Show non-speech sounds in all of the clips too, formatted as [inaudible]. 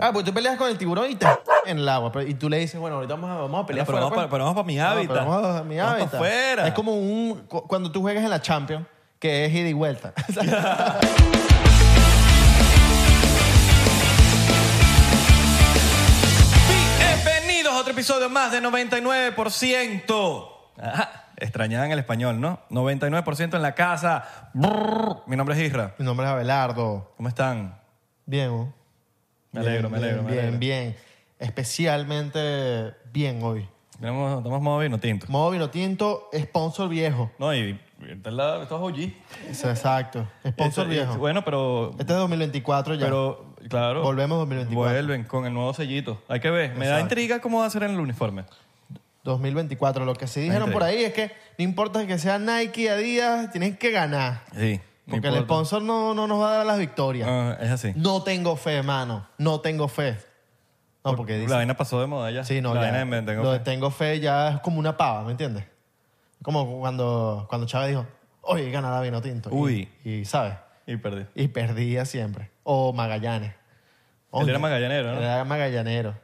Ah, pues tú peleas con el tiburón y te en el agua. pero- Y tú le dices, bueno, ahorita vamos a, vamos a pelear Pero vamos para- pues. pero vamos para mi No, hábitat. pero vamos a mi Vamos para hábitat. afuera. Es como un... cu- Cuando tú juegas en la Champions, que es ida y vuelta. [laughs] Bienvenidos a otro episodio más de 99%. Ajá, extrañaban el español, ¿no? 99% en la casa. Brrr. Mi nombre es Isra. Mi nombre es Abelardo. ¿Cómo están? Bien, ¿no? Me alegro, me alegro, me Bien, alegro. bien. Especialmente bien hoy. Tenemos, tomamos modo vino tinto. Modo vino tinto, sponsor viejo. No, y esta es la, esto es OG. Es Exacto. Sponsor viejo. Bueno, pero... Este es 2024 ya. Pero, claro. Volvemos 2024. Vuelven con el nuevo sellito. Hay que ver. Me da Exacto. intriga cómo va a ser en el uniforme. 2024. Lo que sí dijeron por ahí es que no importa que sea Nike, Adidas, tienen que ganar. Sí. Porque el importa. sponsor no, no nos va a dar las victorias. Ah, es así. No tengo fe, mano. No tengo fe. No, porque La dice... vaina pasó de moda ya. Sí, no, la ya. vaina de tengo lo de fe. tengo fe ya es como una pava, ¿me entiendes? Como cuando, cuando Chávez dijo, oye, ganará vino tinto. Y- Uy. Y, ¿sabes? Y perdí. Y perdía siempre. O Magallanes. Él era magallanero, ¿no? Era magallanero.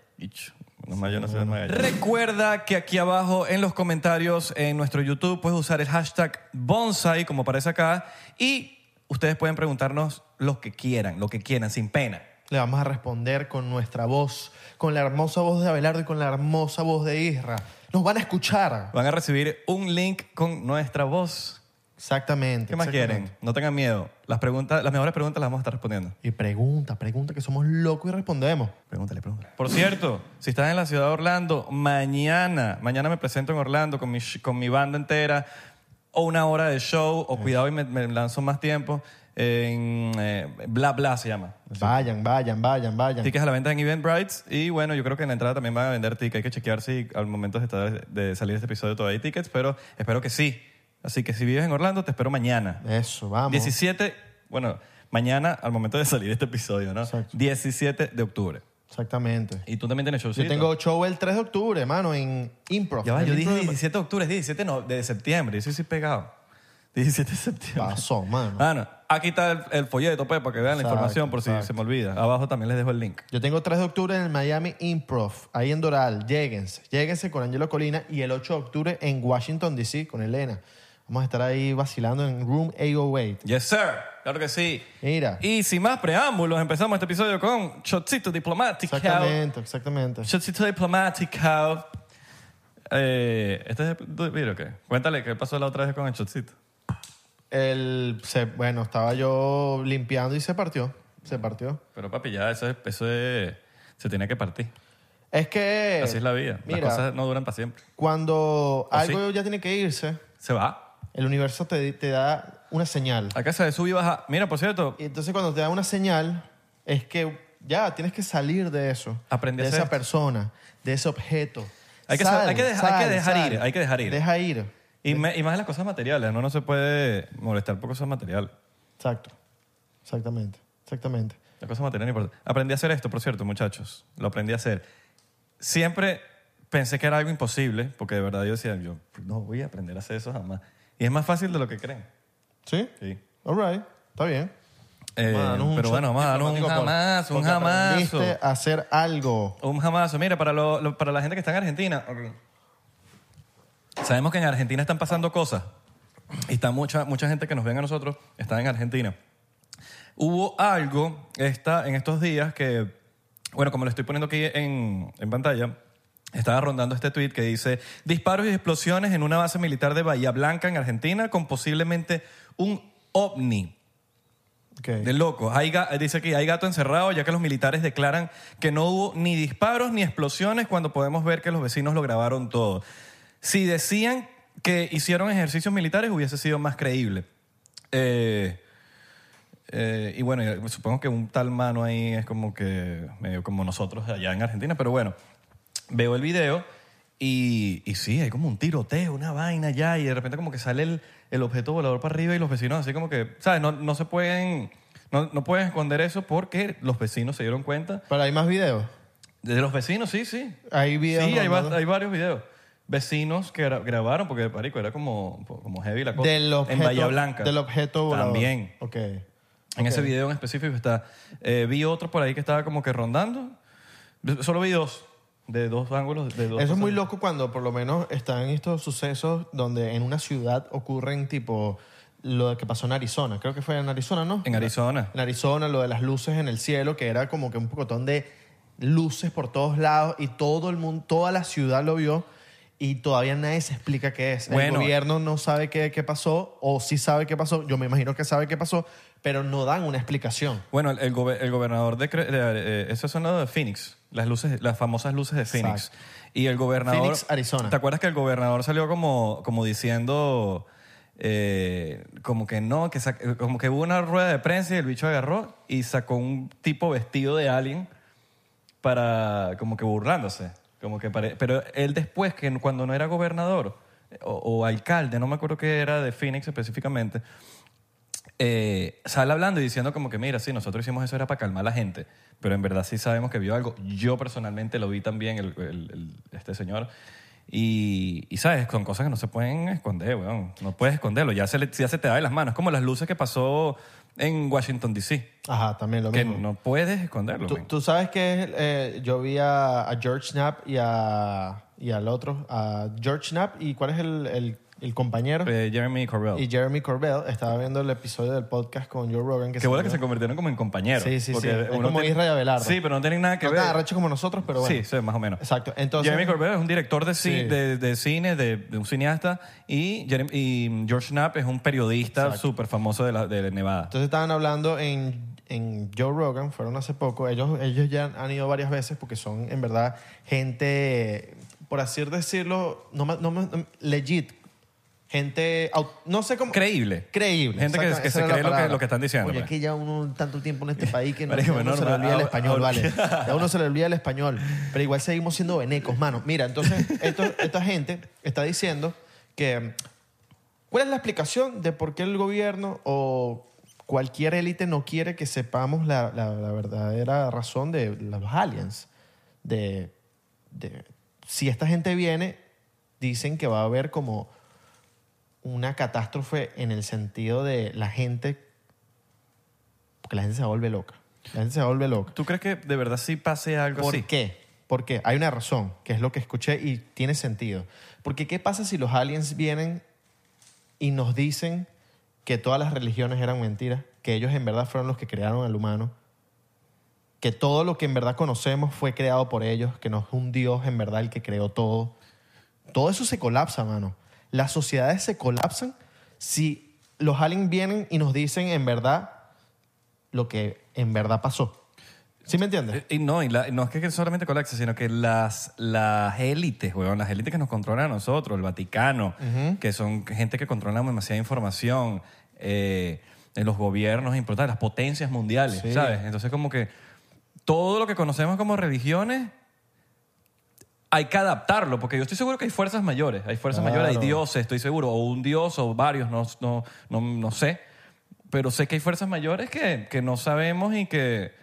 Yo no soy de Magallanes. Recuerda que aquí abajo en los comentarios en nuestro YouTube puedes usar el hashtag bonsai como aparece acá y ustedes pueden preguntarnos lo que quieran, lo que quieran, sin pena. Le vamos a responder con nuestra voz, con la hermosa voz de Abelardo y con la hermosa voz de Isra. Nos van a escuchar. Van a recibir un link con nuestra voz. Exactamente. ¿Qué más exactamente. quieren? No tengan miedo. Las, preguntas, las mejores preguntas las vamos a estar respondiendo. Y pregunta, pregunta, que somos locos y respondemos. Pregúntale, pregúntale. Por cierto, si estás en la ciudad de Orlando, mañana, mañana me presento en Orlando con mi, con mi banda entera, o una hora de show, o cuidado y me, me lanzo más tiempo, en eh, Bla Bla se llama. Vayan, vayan, vayan, vayan. Tickets a la venta en Eventbrite y bueno, yo creo que en la entrada también van a vender tickets. Hay que chequear si al momento de, estar- de salir este episodio todavía hay tickets, pero espero que sí. Así que si vives en Orlando, te espero mañana. Eso, vamos. 17, bueno, mañana al momento de salir este episodio, ¿no? Exacto. 17 de octubre. Exactamente. Y tú también tienes showcito. Yo tengo show el 3 de octubre, mano, en Improv. Ya va, yo dije Improv- 17 de octubre, es 17 no, de septiembre. Yo sí pegado. 17 de septiembre. Pasó, mano. Mano, aquí está el, el folleto, pues, para que vean la Exacto, información por si exacto. se me olvida. Abajo también les dejo el link. Yo tengo 3 de octubre en el Miami Improv, ahí en Doral. Lléguense. Lléguense con Angelo Colina. Y el 8 de octubre en Washington, D.C., con Elena. Vamos a estar ahí vacilando en Room 808. Yes, sir. Claro que sí. Mira. Y sin más preámbulos, empezamos este episodio con Shotcito Diplomático. Exactamente, exactamente. Shotcito Diplomático. Eh, ¿Este es el video o qué? Cuéntale qué pasó la otra vez con el Shotcito. El, se- bueno, estaba yo limpiando y se partió. Se partió. Pero papi, ya eso, es- eso es- se tiene que partir. Es que. Así es la vida. Las cosas no duran para siempre. cuando ¿O algo ya tiene que irse, Se va. El universo te, te da una señal. Acá se sube y baja. Mira, por cierto, Y entonces cuando te da una señal, es que ya tienes que salir de eso. Aprendí a de esa persona, de ese objeto. Hay que Sal, hay que dejar- hay que dejar sal. ir, hay que dejar ir. Deja ir. y, me- y más las cosas materiales, ¿no? No se puede molestar por cosas materiales. Exacto. Exactamente. Exactamente. Las cosas materiales no importan. Aprendí a hacer esto, por cierto, muchachos. Lo aprendí a hacer. Siempre pensé que era algo imposible, porque de verdad yo decía, yo no voy a aprender a hacer eso jamás. Y es más fácil de lo que creen. ¿Sí? Sí. All right. Está bien. Eh, pero bueno, vamos a darnos un jamás, un a hacer algo. Un jamazo. Mira, para, lo- lo- para la gente que está en Argentina, sabemos que en Argentina están pasando cosas. Y está mucha, mucha gente que nos ven a nosotros está en Argentina. Hubo algo esta, en estos días que, bueno, como lo estoy poniendo aquí en, en pantalla, estaba rondando este tweet que dice, disparos y explosiones en una base militar de Bahía Blanca, en Argentina, con posiblemente un ovni. Ok. De loco. Hay dice que hay gato encerrado ya que los militares declaran que no hubo ni disparos ni explosiones cuando podemos ver que los vecinos lo grabaron todo. Si decían que hicieron ejercicios militares hubiese sido más creíble. Eh, eh, y bueno, supongo que un tal mano ahí es como que medio como nosotros allá en Argentina, pero bueno, veo el video y, y sí, hay como un tiroteo, una vaina ya, y de repente como que sale el, el objeto volador para arriba y los vecinos así como que, ¿sabes? No, no se pueden, no, no pueden esconder eso porque los vecinos se dieron cuenta. Pero hay más videos. De los vecinos, sí, sí. Hay videos. Sí, hay, va- hay varios videos. Vecinos que gra- grabaron, porque marico, era como, como heavy la cosa. Del objeto, en Bahía Blanca. Del objeto volador. También. Ok. En ese video en específico está. eh, vi otro por ahí que estaba como que rondando. Solo vi dos. De dos ángulos. De dos Eso es muy loco cuando por lo menos están estos sucesos donde en una ciudad ocurren tipo lo que pasó en Arizona. Creo que fue en Arizona, ¿no? En Arizona. En Arizona, lo de las luces en el cielo, que era como que un pocotón de luces por todos lados y todo el mundo, toda la ciudad lo vio y todavía nadie se explica qué es. Bueno. el gobierno no sabe qué, qué pasó o sí sabe qué pasó. Yo me imagino que sabe qué pasó, pero no dan una explicación. Bueno, el, el gobe- el gobernador de, de eh, eso es de Phoenix, las luces, las famosas luces de Phoenix. Exacto. Y el gobernador, Phoenix, Arizona. ¿Te acuerdas que el gobernador salió como, como diciendo, eh, como que no, que como que hubo una rueda de prensa y el bicho agarró y sacó un tipo vestido de alien para, como que burlándose, como que pare- pero él después que cuando no era gobernador o, o alcalde, no me acuerdo qué era de Phoenix específicamente eh, sale hablando y diciendo como que, mira, sí, nosotros hicimos eso era para calmar a la gente, pero en verdad sí sabemos que vio algo. Yo personalmente lo vi también, el, el- el- este señor. Y, y, ¿sabes? Son cosas que no se pueden esconder, weón. No puedes esconderlo. Ya se, le- ya se te da de las manos. Como las luces que pasó en Washington, D.C. Ajá, también lo Que mismo. no puedes esconderlo. Tú, tú sabes que eh, yo vi a, a George Knapp y, a, y al otro, a George Knapp y cuál es el, el, el compañero. Eh, Jeremy Corbell. Y Jeremy Corbell estaba viendo el episodio del podcast con Joe Rogan. Que Qué bueno que se convirtieron como en compañeros. Sí, sí, sí. Es como tiene- Isra y Abelardo. Sí, pero no tienen nada que No ver. arrecho como nosotros, pero bueno. Sí, sí, más o menos. Exacto. Entonces, Jeremy Corbell es un director de, ci- Sí. de, de cine, de, de un cineasta, y, Jeremy- y George Knapp es un periodista súper famoso de, la, de Nevada. entonces estaban hablando en, en Joe Rogan, fueron hace poco. Ellos, ellos ya han ido varias veces porque son, en verdad, gente, por así decirlo, no, no- legit. Gente, no sé cómo... Creíble. Creíble. Gente que- se cree lo que- lo que están diciendo, Oye, pues. es que ya uno tanto tiempo en este [laughs] país que no, Marico, uno no, se le no, olvida el ahora- español, vale. [laughs] Ya uno se le olvida el español. Pero igual seguimos siendo venecos, mano. Mira, entonces esto- esta gente está diciendo que... ¿Cuál es la explicación de por qué el gobierno o cualquier élite no quiere que sepamos la, la- la verdadera razón de los aliens? De, de- si esta gente viene, dicen que va a haber como una catástrofe en el sentido de la gente, porque la gente se vuelve loca. La gente se vuelve loca. ¿Tú crees que de verdad sí pase algo ¿Por así? qué? Porque hay una razón, que es lo que escuché y tiene sentido. Porque ¿qué pasa si los aliens vienen y nos dicen que todas las religiones eran mentiras? Que ellos en verdad fueron los que crearon al humano. Que todo lo que en verdad conocemos fue creado por ellos. Que no es un Dios en verdad el que creó todo. Todo eso se colapsa, mano. Las sociedades se colapsan si los aliens vienen y nos dicen en verdad lo que en verdad pasó. ¿Sí me entiendes? Eh, Y no, y la- no es que solamente colapse, sino que las, las élites, weón, las élites que nos controlan a nosotros, el Vaticano, que son gente que controla demasiada información, eh, en los gobiernos importantes, las potencias mundiales, Sí. ¿sabes? Entonces como que todo lo que conocemos como religiones hay que adaptarlo, porque yo estoy seguro que hay fuerzas mayores, hay fuerzas Claro. mayores, hay dioses, estoy seguro, o un dios o varios, no, no, no, no sé, pero sé que hay fuerzas mayores que, que no sabemos y que,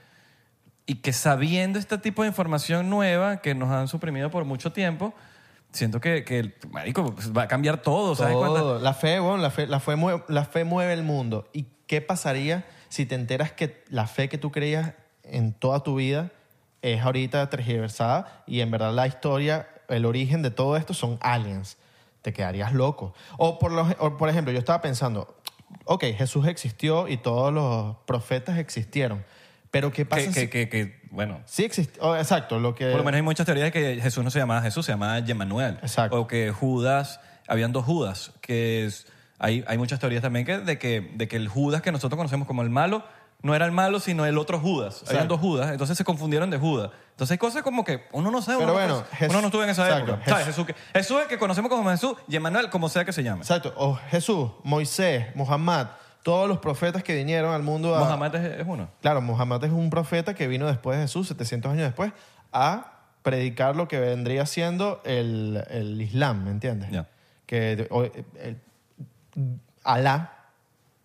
y que sabiendo este tipo de información nueva que nos han suprimido por mucho tiempo, siento que, que marico, pues, va a cambiar todo, ¿sabes? Todo. La fe, la fe, la, fe mueve, la fe mueve el mundo. ¿Y qué pasaría si te enteras que la fe que tú creías en toda tu vida es ahorita tergiversada y en verdad la historia, el origen de todo esto son aliens? Te quedarías loco. O por, lo- o por ejemplo, yo estaba pensando, ok, Jesús existió y todos los profetas existieron, pero ¿qué pasa que, si... que, que, que, bueno, Sí existió, exacto, lo que... Por lo menos hay muchas teorías de que Jesús no se llamaba Jesús, se llamaba Yemanuel. Exacto. O que Judas, habían dos Judas, que es- hay, hay muchas teorías también que, de, que, de que el Judas que nosotros conocemos como el malo no era el malo, sino el otro Judas. Habían dos Judas, entonces se confundieron de Judas. Entonces hay cosas como que uno no sabe, Pero uno, bueno, no, Jesús- uno no estuvo en esa exacto, época. ¿Sabes? Jesús, que- Jesús es el que conocemos como Jesús y Emanuel como sea que se llame. Exacto. O Jesús, Moisés, Muhammad, todos los profetas que vinieron al mundo a... Mohammed es, es uno. Claro, Muhammad es un profeta que vino después de Jesús, 700 años después, a predicar lo que vendría siendo el, el Islam, ¿me entiendes? Ya. Que o- el- Alá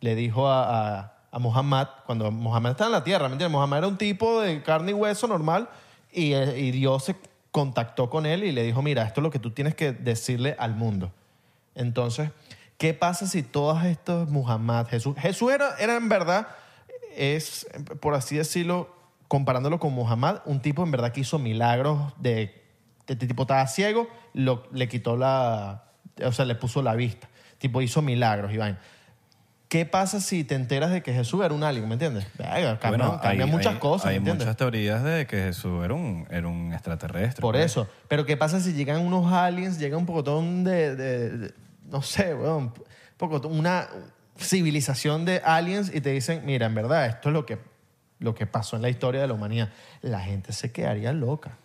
le dijo a, a, a Muhammad, cuando Muhammad estaba en la tierra, ¿me? Muhammad era un tipo de carne y hueso normal y, eh, y Dios se contactó con él y le dijo, mira, esto es lo que tú tienes que decirle al mundo. Entonces, ¿qué pasa si todos estos Muhammad, Jesús, Jesús era, era en verdad, es, por así decirlo, comparándolo con Muhammad, un tipo en verdad que hizo milagros de, este tipo estaba ciego, lo, le quitó la, o sea, le puso la vista, tipo hizo milagros, Iván. ¿Qué pasa si te enteras de que Jesús era un alien, ¿me entiendes? Verga, cambia, Bueno, cambia hay- muchas hay- cosas, Hay ¿me entiendes? muchas teorías de que Jesús era un, era un extraterrestre. Por pues. eso. Pero ¿qué pasa si llegan unos aliens, llega un pocotón de, de- de- no sé, weón, pocotón, una civilización de aliens y te dicen, mira, en verdad, esto es lo que, lo que pasó en la historia de la humanidad. La gente se quedaría loca.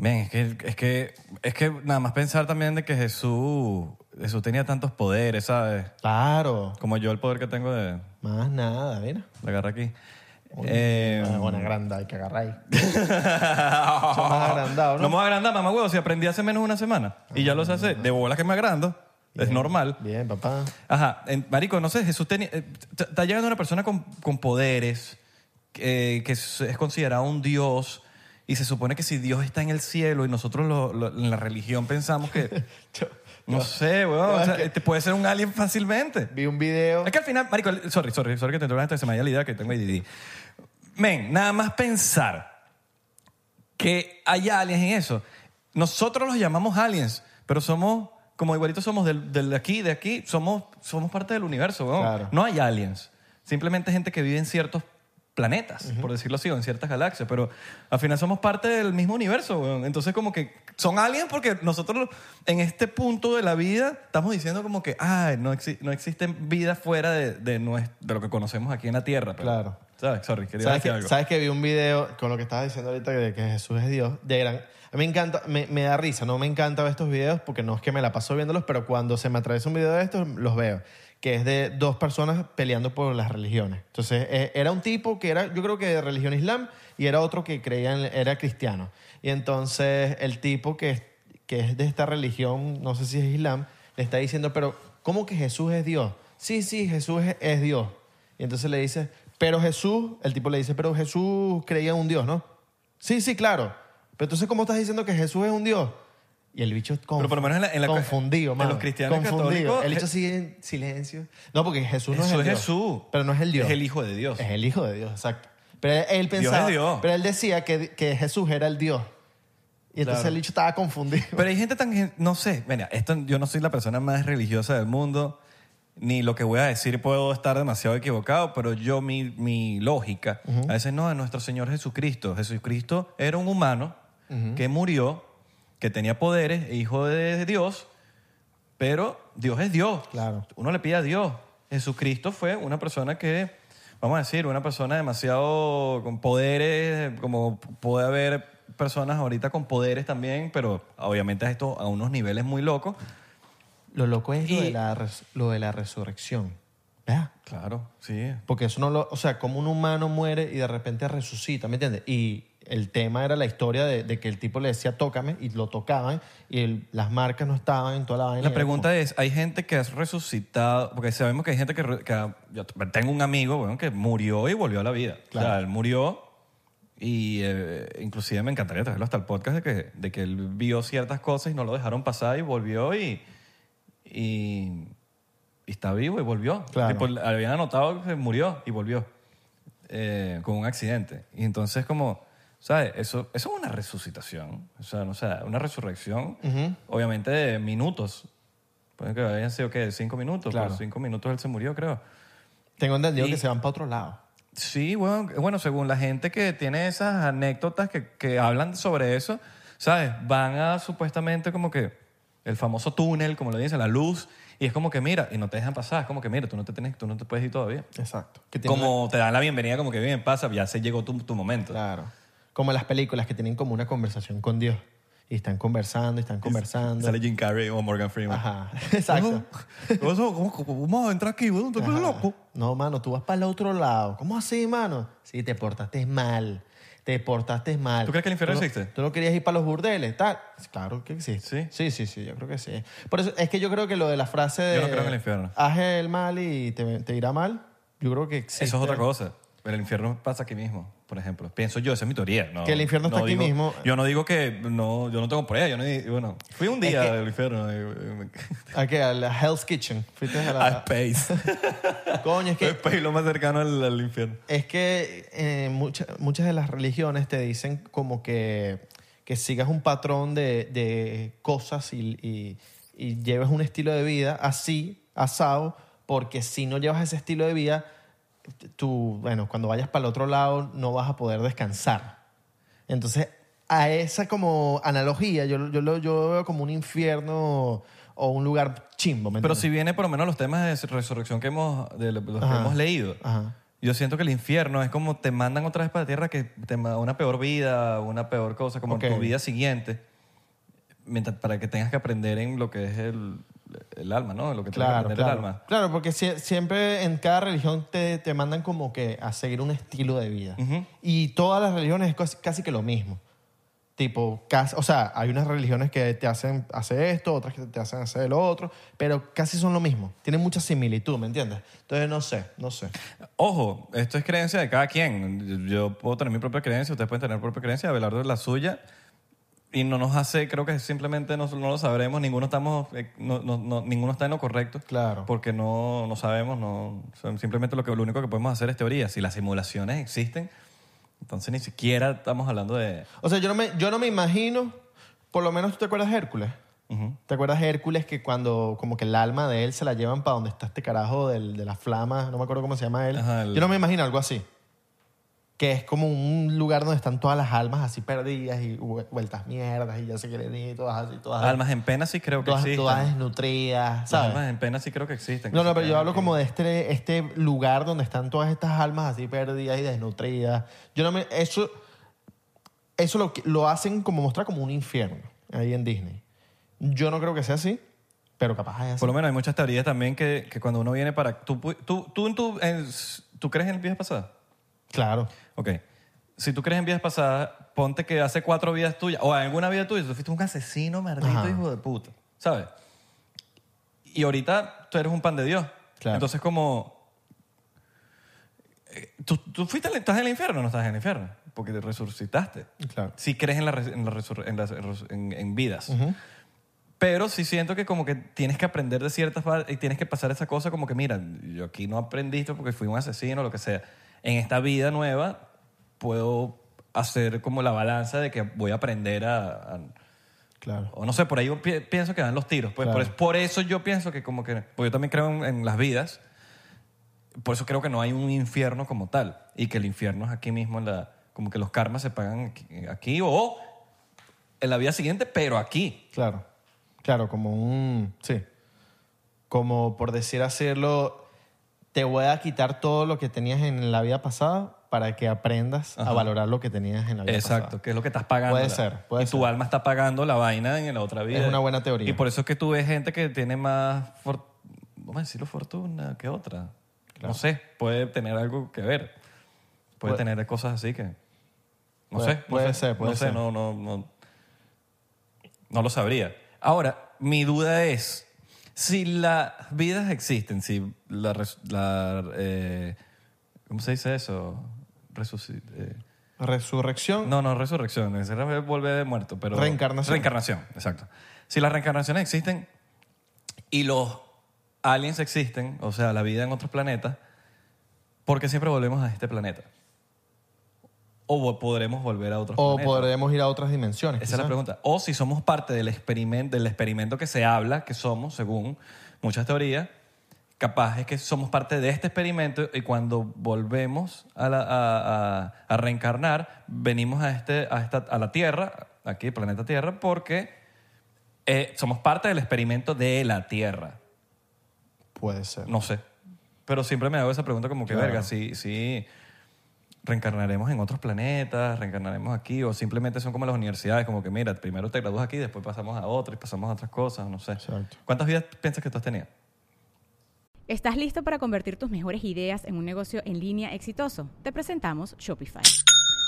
Es que, es, que, es que nada más pensar también de que Jesús, Jesús tenía tantos poderes, ¿sabes? Claro. Como yo el poder que tengo de, Más nada, mira. de agarrar aquí. Eh, Buena granda, hay que agarrar ahí. [laughs] Más agrandado, ¿no? No me voy a agrandar, mamá huevo, si aprendí hace menos de una semana. Y ya lo sé hacer. De bola que me agrando. Es normal. Bien, papá. Ajá, en- marico, no sé, Jesús tenía... eh, Está llegando una persona con, con poderes, eh, que es, es considerado un dios, y se supone que si Dios está en el cielo y nosotros lo- lo- en la religión pensamos que... [laughs] No sé, weón, o es sea, que te puede ser un alien fácilmente. vi un video. Es que al final, marico, sorry, sorry, sorry que te interrumpa, se me haya la idea que tengo ADD. Men, nada más pensar que hay aliens en eso. Nosotros los llamamos aliens, pero somos, como igualitos somos del, del de aquí, de aquí, somos, somos parte del universo, weón. Claro. No hay aliens. Simplemente gente que vive en ciertos planetas, por decirlo así, o en ciertas galaxias, pero al final somos parte del mismo universo, weón. Entonces como que son aliens porque nosotros en este punto de la vida estamos diciendo como que, ay, no, exi- no existe vida fuera de, de, nues- de lo que conocemos aquí en la Tierra. pero- Claro. ¿Sabes? Sorry, quería ¿Sabes decir que, algo. ¿Sabes que vi un video con lo que estabas diciendo ahorita de que Jesús es Dios? De gran, a mí me encanta, me, me da risa, no me encanta ver estos videos porque no es que me la paso viéndolos, pero cuando se me atraviesa un video de estos, los veo. Que es de dos personas peleando por las religiones. Entonces, eh, era un tipo que era, yo creo que de religión islam, y era otro que creía, era cristiano. Y entonces, el tipo que, que es de esta religión, no sé si es islam, le está diciendo, pero ¿cómo que Jesús es Dios? Sí, sí, Jesús es, es Dios. Y entonces le dice, pero Jesús, el tipo le dice, pero Jesús creía en un Dios, ¿no? Sí, sí, claro. Pero entonces, ¿cómo estás diciendo que Jesús es un Dios? Y el bicho conf- Pero por lo menos en la- en la- confundido, en los cristianos Confundido. católicos, El bicho Je- sigue en silencio. No, porque Jesús no es Jesús el es Dios. Jesús. Pero no es el Dios. Es el Hijo de Dios. Es el Hijo de Dios, exacto. Pero él, pensaba... Dios. Pero él decía que, que Jesús era el Dios. Y entonces Claro. el bicho estaba confundido. Pero hay gente tan... gen- No sé, mira, esto, yo no soy la persona más religiosa del mundo, ni lo que voy a decir puedo estar demasiado equivocado, pero yo, mi, mi lógica, a veces no, es nuestro Señor Jesucristo. Jesucristo era un humano que murió, que tenía poderes, hijo de Dios, pero Dios es Dios. Claro. Uno le pide a Dios. Jesucristo fue una persona que, vamos a decir, una persona demasiado con poderes, como puede haber personas ahorita con poderes también, pero obviamente esto a unos niveles muy locos. Lo loco es lo, Y- de la, res- lo de la resurrección. ¿Verdad? Claro, sí. Porque eso no lo... O sea, como un humano muere y de repente resucita, ¿me entiendes? Y el tema era la historia de, de que el tipo le decía tócame y lo tocaban y el- las marcas no estaban en toda la vaina. La pregunta es, hay gente que ha resucitado, porque sabemos que hay gente que... yo tengo un amigo bueno, que murió y volvió a la vida. O sea, Claro. él murió y eh, inclusive me encantaría traerlo hasta el podcast de que, de que él vio ciertas cosas y no lo dejaron pasar y volvió y, y, y está vivo y volvió. Claro. Tipo, habían anotado que murió y volvió eh, con un accidente. Y entonces como, ¿sabes? Eso, eso es una resucitación. O sea, no sé, una resurrección, obviamente de minutos. Puede que hayan sido, ¿qué? Cinco minutos. Claro. Cinco minutos él se murió, creo. Tengo entendido que se van para otro lado. Sí, bueno, bueno, según la gente que tiene esas anécdotas que, que hablan sobre eso, ¿sabes? Van a supuestamente como que el famoso túnel, como lo dicen, la luz, Y es como que, mira, y no te dejan pasar. Es como que, mira, tú no te, tienes, tú no te puedes ir todavía. Exacto. Como te dan la bienvenida, como que bien, pasa, ya se llegó tu, tu momento. Claro. Como las películas que tienen como una conversación con Dios. Y están conversando, y están conversando. Sale Jim Carrey o Morgan Freeman. Ajá, [laughs] exacto. ¿Cómo, cómo, cómo vamos a entrar aquí? weón? ¿Tú loco? No, mano, tú vas para el otro lado. ¿Cómo así, mano? Sí, te portaste mal. Te portaste mal. ¿Tú crees que el infierno Tú no- existe? ¿Tú no querías ir para los burdeles? Tal. Claro que existe. ¿Sí? Sí, sí, sí, yo creo que sí. Por eso es que yo creo que lo de la frase de... Yo no creo en el infierno. Haz el mal y te, te irá mal. Yo creo que existe. Eso es otra cosa. Pero el infierno pasa aquí mismo, por ejemplo. Pienso yo, esa es mi teoría. No, Que el infierno está no aquí digo- mismo. Yo no digo que no, yo no tengo prueba. Yo no, bueno, fui un día Es que- al infierno. eh, ¿A qué? A la Hell's Kitchen. Fuiste a [laughs] A la... Space. [laughs] Coño, es que... Space lo más cercano al, al infierno. Es que eh, mucha- muchas de las religiones te dicen como que, que sigas un patrón de, de cosas y, y, y lleves un estilo de vida así, asado, porque si no llevas ese estilo de vida, tú, bueno, cuando vayas para el otro lado no vas a poder descansar. Entonces, a esa como analogía, yo, yo, lo, yo veo como un infierno o un lugar chimbo. ¿me Pero entiendes? si viene por lo menos los temas de resurrección que hemos, de los que hemos leído, Ajá. yo siento que el infierno es como te mandan otra vez para la tierra que te ma- una peor vida, una peor cosa, como Ok. tu vida siguiente, mientras, para que tengas que aprender en lo que es el, el alma, ¿no? Lo que Claro, aprender claro. el alma. Claro, porque sie- siempre en cada religión te, te mandan como que a seguir un estilo de vida. Y todas las religiones es casi, casi que lo mismo. Tipo, casi, o sea, hay unas religiones que te hacen hacer esto, otras que te hacen hacer lo otro, pero casi son lo mismo. Tienen mucha similitud, ¿me entiendes? Entonces, no sé, no sé. Ojo, esto es creencia de cada quien. Yo puedo tener mi propia creencia, ustedes pueden tener propia creencia, Abelardo es la suya. Y no nos hace, creo que simplemente no, no lo sabremos, ninguno estamos, eh, no- no- no- ninguno está en lo correcto. Claro. Porque no, no sabemos, no, simplemente lo, que, lo único que podemos hacer es teoría. Si las simulaciones existen, entonces ni siquiera estamos hablando de... O sea, yo no me, yo no me imagino, por lo menos tú te acuerdas de Hércules. ¿Te acuerdas de Hércules que cuando como que el alma de él se la llevan para donde está este carajo del- de la flama, no me acuerdo cómo se llama él? Ajá, el- Yo no me imagino algo así. Que es como un lugar donde están todas las almas así perdidas y vu- vueltas mierdas y ya se quieren ir, todas así, todas, Almas en pena sí creo que todas, existen. todas desnutridas, almas en pena sí creo que existen. No, no, pero yo hablo como de este, este lugar donde están todas estas almas así perdidas y desnutridas. Yo no me... Eso, eso lo, lo hacen como mostrar como un infierno ahí en Disney. Yo no creo que sea así, pero capaz es así. Por lo menos hay muchas teorías también que, que cuando uno viene para... ¿Tú, tú, tú, en- ¿tú crees en vidas pasadas? Claro. Ok. Si tú crees en vidas pasadas, ponte que hace cuatro vidas tuyas, o en alguna vida tuya, tú fuiste un asesino, maldito Ajá. hijo de puta, ¿sabes? Y ahorita tú eres un pan de Dios. Claro. Entonces como... eh, ¿Tú, tú fuiste, al- estás en el infierno o no estás en el infierno? Porque te resucitaste. Claro. Si crees en, la, res- en, la resur- en, las- en- en vidas. Pero sí siento que como que tienes que aprender de ciertas y tienes que pasar esa cosa como que, mira, yo aquí no aprendí esto porque fui un asesino o lo que sea. En esta vida nueva puedo hacer como la balanza de que voy a aprender a... a- Claro. o no sé, por ahí yo pi- pienso que dan los tiros. Pues Claro. por, por eso yo pienso que como que... Pues yo también creo en, en las vidas. Por eso creo que no hay un infierno como tal. Y que el infierno es aquí mismo en la... Como que los karmas se pagan aquí, aquí o en la vida siguiente, pero aquí. Claro. Claro, como un... Sí. Como por decir hacerlo, te voy a quitar todo lo que tenías en la vida pasada para que aprendas a valorar lo que tenías en la vida Exacto, pasada. que es lo que estás pagando. Puede ser, puede y tu ser. alma está pagando la vaina en la otra vida. Es una buena teoría. Y por eso es que tú ves gente que tiene más, for- vamos a decirlo, fortuna que otra. No sé, puede tener algo que ver. Puede, Puede- tener cosas así que... No Puede- sé. no puede sé, ser, puede no sé, ser. no, no, no, no lo sabría. Ahora, mi duda es, si las vidas existen, si la... res- la, eh, ¿Cómo se dice eso? Resuci- eh, Resurrección. no, no, resurrección. Es volver de muerto, pero... Reencarnación. Reencarnación, exacto. Si las reencarnaciones existen y los aliens existen, o sea, la vida en otros planetas, ¿por qué siempre volvemos a este planeta? ¿O podremos volver a otros o planetas? podremos ir a otras dimensiones. Esa es la pregunta. O si somos parte del experimento, del experimento que se habla, que somos, según muchas teorías, capaz es que somos parte de este experimento y cuando volvemos a, la- a- a- a reencarnar, venimos a, este, a, esta, a la Tierra, aquí, planeta Tierra, porque eh, somos parte del experimento de la Tierra. Puede ser. No sé. Pero siempre me hago esa pregunta como que, Claro. verga, si, si reencarnaremos en otros planetas, reencarnaremos aquí, o simplemente son como las universidades, como que mira, primero te gradúas aquí, después pasamos a otra y pasamos a otras cosas, no sé. Exacto. ¿Cuántas vidas piensas que tú has tenido? ¿Estás listo para convertir tus mejores ideas en un negocio en línea exitoso? Te presentamos Shopify.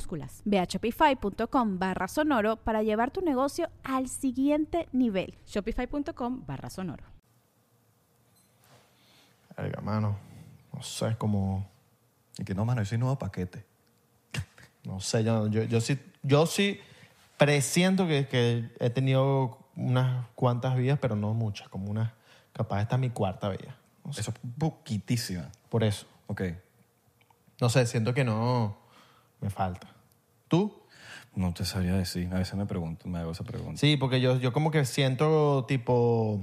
minúsculas. Ve a shopify.com barra sonoro para llevar tu negocio al siguiente nivel. Shopify.com barra sonoro. Verga, mano. No sé, como... Y que no, mano, yo soy nuevo paquete. No sé, yo, yo, yo sí, yo sí presiento que, que he tenido unas cuantas vidas, pero no muchas, como unas, capaz esta es mi cuarta. No sé, Eso es poquitísima. por eso. Ok. No sé, siento que no me falta. ¿Tú? No te sabría decir. A veces me pregunto, me hago esa pregunta. Sí, porque yo, yo como que siento tipo,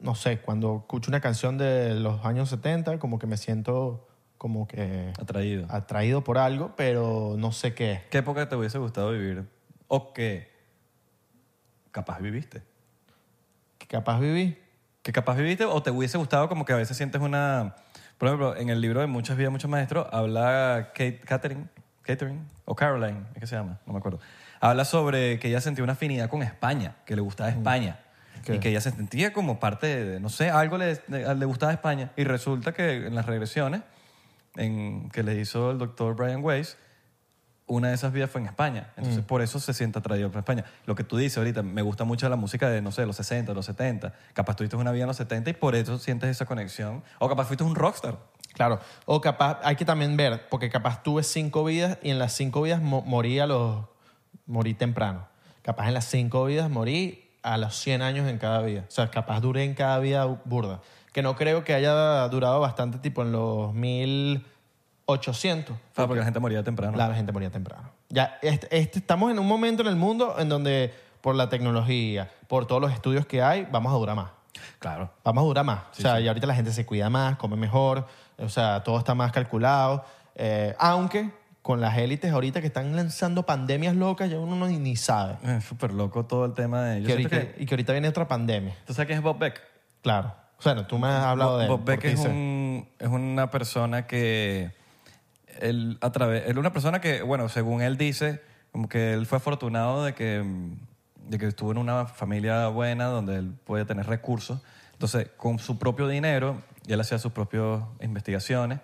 no sé, cuando escucho una canción de los años 70, como que me siento como que Atraído. atraído por algo, pero no sé qué. ¿Qué época te hubiese gustado vivir? ¿O qué capaz viviste? Que capaz viví. ¿Qué capaz viviste o te hubiese gustado como que a veces sientes una... Por ejemplo, en el libro de Muchas vidas, muchos maestros, habla Kate, Catherine, Catherine o Caroline, ¿es que se llama? No me acuerdo. Habla sobre que ella sentía una afinidad con España, que le gustaba España. Ok. Y que ella se sentía como parte de, no sé, algo le, le, le gustaba España. Y resulta que en las regresiones en, que le hizo el doctor Brian Weiss, una de esas vidas fue en España. Entonces, por eso se siente atraído por España. Lo que tú dices ahorita, me gusta mucho la música de, no sé, los 60, los 70. Capaz tuviste una vida en los 70 y por eso sientes esa conexión. O capaz fuiste un rockstar. Claro. O capaz, hay que también ver, porque capaz tuve cinco vidas y en las cinco vidas mo- morí a los... Morí temprano. Capaz en las cinco vidas morí a los 100 años en cada vida. O sea, capaz duré en cada vida burda. Que no creo que haya durado bastante, tipo en los 1800. Ah, porque la gente moría temprano. La gente moría temprano. Ya, este, este- estamos en un momento en el mundo en donde por la tecnología, por todos los estudios que hay, vamos a durar más. Claro. Vamos a durar más. o sea, y ahorita la gente se cuida más, come mejor, o sea, todo está más calculado. Eh, aunque con las élites ahorita que están lanzando pandemias locas, ya uno no, ni sabe. Es súper loco todo el tema de... Yo Que siento ahorita- que- Y que ahorita viene otra pandemia. ¿Tú sabes quién es Bob Beck? Claro. O sea, no, tú me has hablado de él. Bob Beck porque es, dice- un- es una persona que... Él, a través, él una persona que, bueno, según él dice, como que él fue afortunado de que, de que estuvo en una familia buena donde él podía tener recursos. Entonces, con su propio dinero, él hacía sus propias investigaciones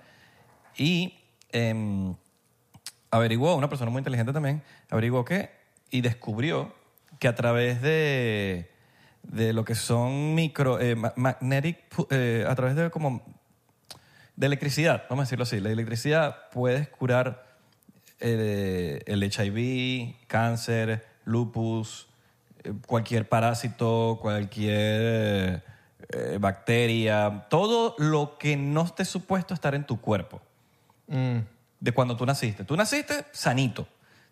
y em, averiguó, una persona muy inteligente también, averiguó que y descubrió que a través de, de lo que son micro, eh, ma- magnetic, eh, a través de como de electricidad, vamos a decirlo así, la electricidad puedes curar eh, el HIV, cáncer, lupus, eh, cualquier parásito, cualquier eh, bacteria, todo lo que no esté supuesto estar en tu cuerpo Mm, de cuando tú naciste. Tú naciste sanito.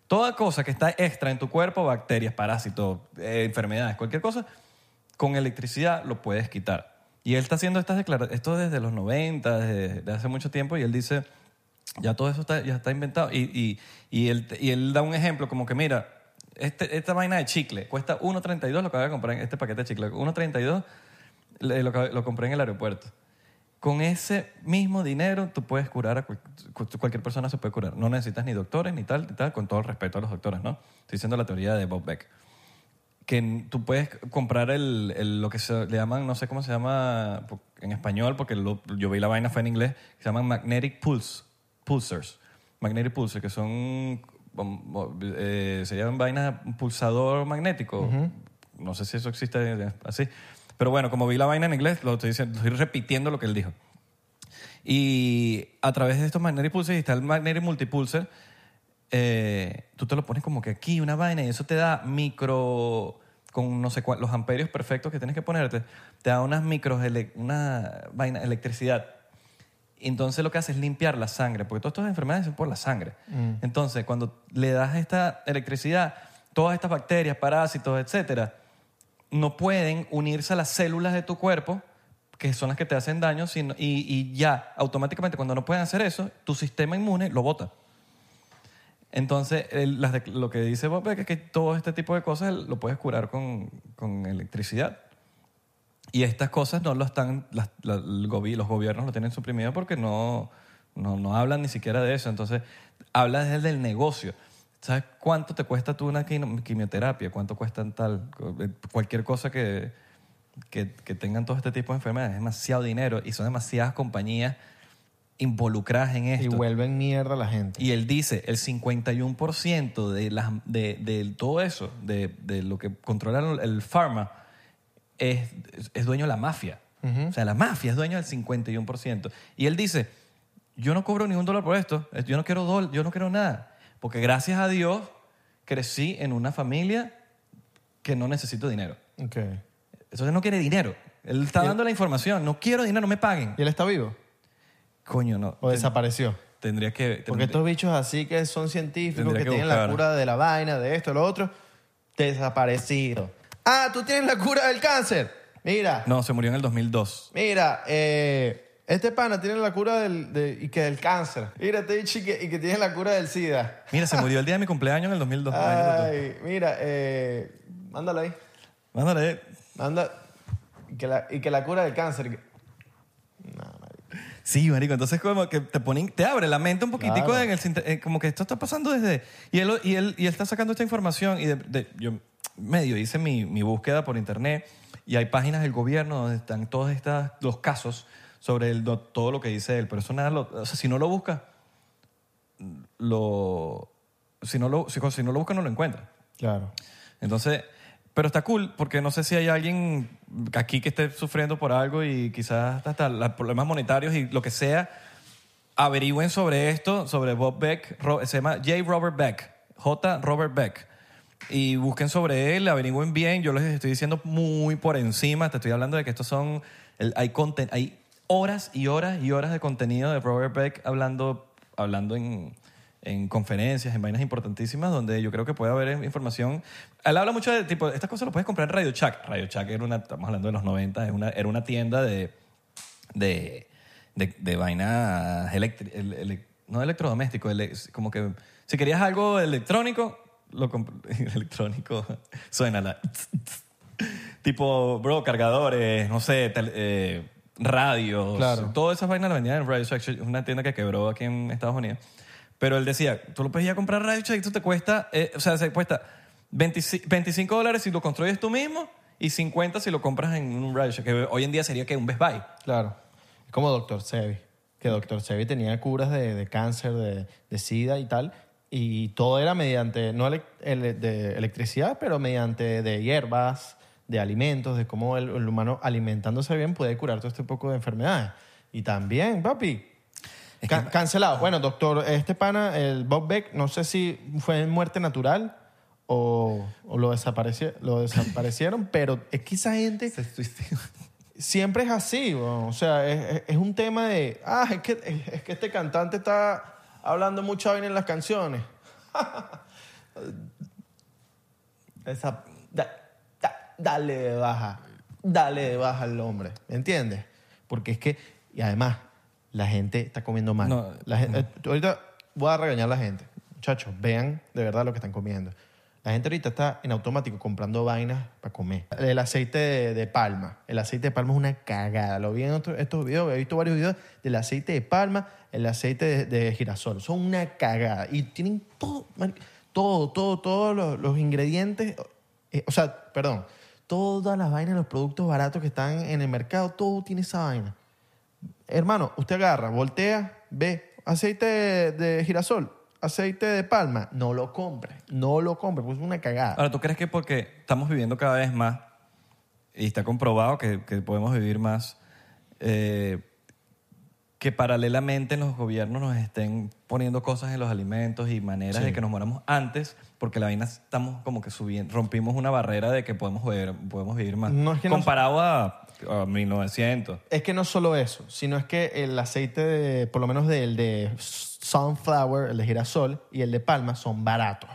Toda cosa que está extra en tu cuerpo, bacterias, parásitos, enfermedades, cualquier cosa, con electricidad lo puedes quitar. Y él está haciendo estas declaraciones, esto desde los 90, desde, hace mucho tiempo, y él dice, ya todo eso está, ya está inventado. Y, y, y, él, y él da un ejemplo como que, mira, este, esta vaina de chicle cuesta 1.32, lo acabo de comprar en este paquete de chicle, 1.32 le- lo, lo compré en el aeropuerto. Con ese mismo dinero tú puedes curar a cual- cu- cualquier persona se puede curar. No necesitas ni doctores ni tal, ni tal, con todo el respeto a los doctores, ¿no? Estoy diciendo la teoría de Bob Beck. Que tú puedes comprar el, el- lo que se le llaman, no sé cómo se llama en español, porque lo- yo vi la vaina fue en inglés, que se llaman magnetic pulse, pulsars. Magnetic pulsars, que son, um, eh, se llaman vainas, pulsador magnético. No sé si eso existe así. Pero bueno, como vi la vaina en inglés, lo estoy, diciendo, estoy repitiendo lo que él dijo. Y a través de estos Magnetic Pulsers, está el Magnetic Multipulser, eh, tú te lo pones como que aquí una vaina y eso te da micro, con no sé cuál, los amperios perfectos que tienes que ponerte, te da unas micros, ele- una vaina, electricidad. Entonces lo que hace es limpiar la sangre, porque todas estas enfermedades son por la sangre. Entonces, cuando le das esta electricidad, todas estas bacterias, parásitos, etcétera, no pueden unirse a las células de tu cuerpo, que son las que te hacen daño, sino- y, y ya, automáticamente, cuando no pueden hacer eso, tu sistema inmune lo bota. Entonces, lo que dice Bob Beck es que todo este tipo de cosas lo puedes curar con, con electricidad. Y estas cosas no lo están, los gobiernos lo tienen suprimido porque no, no, no hablan ni siquiera de eso. Entonces, habla desde el negocio. ¿Sabes cuánto te cuesta tú una quim- quimioterapia? ¿Cuánto cuesta tal? Cualquier cosa que, que, que tengan todo este tipo de enfermedades. Es demasiado dinero y son demasiadas compañías involucradas en Y esto. vuelven mierda a la gente. Y él dice, el 51% de, las, de, de todo eso, de, de lo que controla el, pharma, es, es dueño de la mafia. O sea, la mafia es dueño del 51%. Y él dice, yo no cobro ningún dólar por esto, yo no quiero, dol- yo no quiero nada, porque gracias a Dios crecí en una familia que no necesito dinero. Ok. Eso no quiere dinero. Él está dando la información, no quiero dinero, no me paguen. ¿Y él está vivo? Coño, no. ¿O desapareció? Tendría que... Porque tendría- estos bichos así que son científicos, que, que tienen la cura de la vaina, de esto, de lo otro, desaparecido. Ah, tú tienes la cura del cáncer. Mira, No, se murió en el 2002. mira, eh, este pana tiene la cura del, de- y que del cáncer. Mira, este bicho y que, y que tiene la cura del SIDA. Mira, se murió el día de mi cumpleaños en el 2002. Ay, mira, eh, mándalo ahí. Mándale. Manda, y que la, y que la cura del cáncer. Sí, marico. Entonces como que te ponen, te abre la mente un poquitico Claro. en el, sinte- eh, como que esto está pasando desde y él y él y él está sacando esta información y de, de- yo medio hice mi, mi búsqueda por internet y hay páginas del gobierno donde están todos estos los casos sobre el, do- todo lo que dice él. Pero eso nada, lo- o sea, si no lo busca, lo si no lo si, si no lo busca no lo encuentra. Claro. Entonces, pero está cool porque no sé si hay alguien aquí que esté sufriendo por algo y quizás hasta los problemas monetarios y lo que sea, averigüen sobre esto, sobre Bob Beck, se llama J. Robert Beck, J. Robert Beck. Y busquen sobre él, averigüen bien. Yo les estoy diciendo muy por encima. Te estoy hablando de que estos son. hay, conten- hay horas y horas y horas de contenido de Robert Beck hablando, hablando en, en conferencias, en vainas importantísimas, donde yo creo que puede haber información. Él habla mucho de tipo, estas cosas lo puedes comprar en Radio Shack. Radio Shack era una, estamos hablando de los 90, es una- era una tienda de, de, de, de vainas electri- el- ele- no electrodoméstico, ele- como que si querías algo electrónico, lo [laughs] electrónico suena la [laughs] tipo, bro, cargadores, no sé, tel- eh, radios, Claro. todas esas vainas las vendían en Radio Shack, una tienda que quebró aquí en Estados Unidos. Pero él decía, tú lo puedes ir a comprar Radio Shack, esto te cuesta, eh, o sea, se cuesta 25 25 dólares si lo construyes tú mismo y 50 si lo compras en un Radio Shack, que hoy en día sería que un Best Buy. Claro. Es como Dr. Sebi. Que Dr. Sebi tenía curas de, cáncer, de, SIDA y tal. Y todo era mediante, no de electricidad, pero mediante de hierbas, de alimentos, de cómo el, el humano alimentándose bien puede curar todo este poco de enfermedades. Y también, papi, ca- cancelado. Bueno, doctor, este pana, el Bob Beck, no sé si fue en muerte natural o, o lo, desapareci- lo desaparecieron, [laughs] pero es que esa gente siempre es así, o sea, es, un tema de, ah, es que, es, que este cantante está hablando mucha vaina en las canciones. [laughs] Esa, da- da- dale de baja, dale de baja al hombre, ¿me entiendes? Porque es que, y además, la gente está comiendo mal. No, La gen- eh, ahorita voy a regañar a la gente. Muchachos, vean de verdad lo que están comiendo. La gente ahorita está en automático comprando vainas para comer. El aceite de, de palma. El aceite de palma es una cagada. Lo vi en otro- estos videos, he visto varios videos del aceite de palma, el aceite de, de girasol. Son una cagada. Y tienen todo, todo, todo, todos los, los ingredientes. eh, o sea, perdón, todas las vainas, los productos baratos que están en el mercado, todo tiene esa vaina. Hermano, usted agarra, voltea, ve, aceite de, girasol, aceite de palma, no lo compre, no lo compre, pues es una cagada. Ahora, ¿tú crees que porque estamos viviendo cada vez más y está comprobado que, que podemos vivir más, eh, que paralelamente los gobiernos nos estén poniendo cosas en los alimentos y maneras Sí. de que nos moramos antes, porque la vaina estamos como que subiendo, rompimos una barrera de que podemos, ver- podemos vivir más. No, es que no- Comparado a, a 1900. Es que no solo eso, sino es que el aceite, de, por lo menos del de sunflower, el de girasol y el de palma son baratos.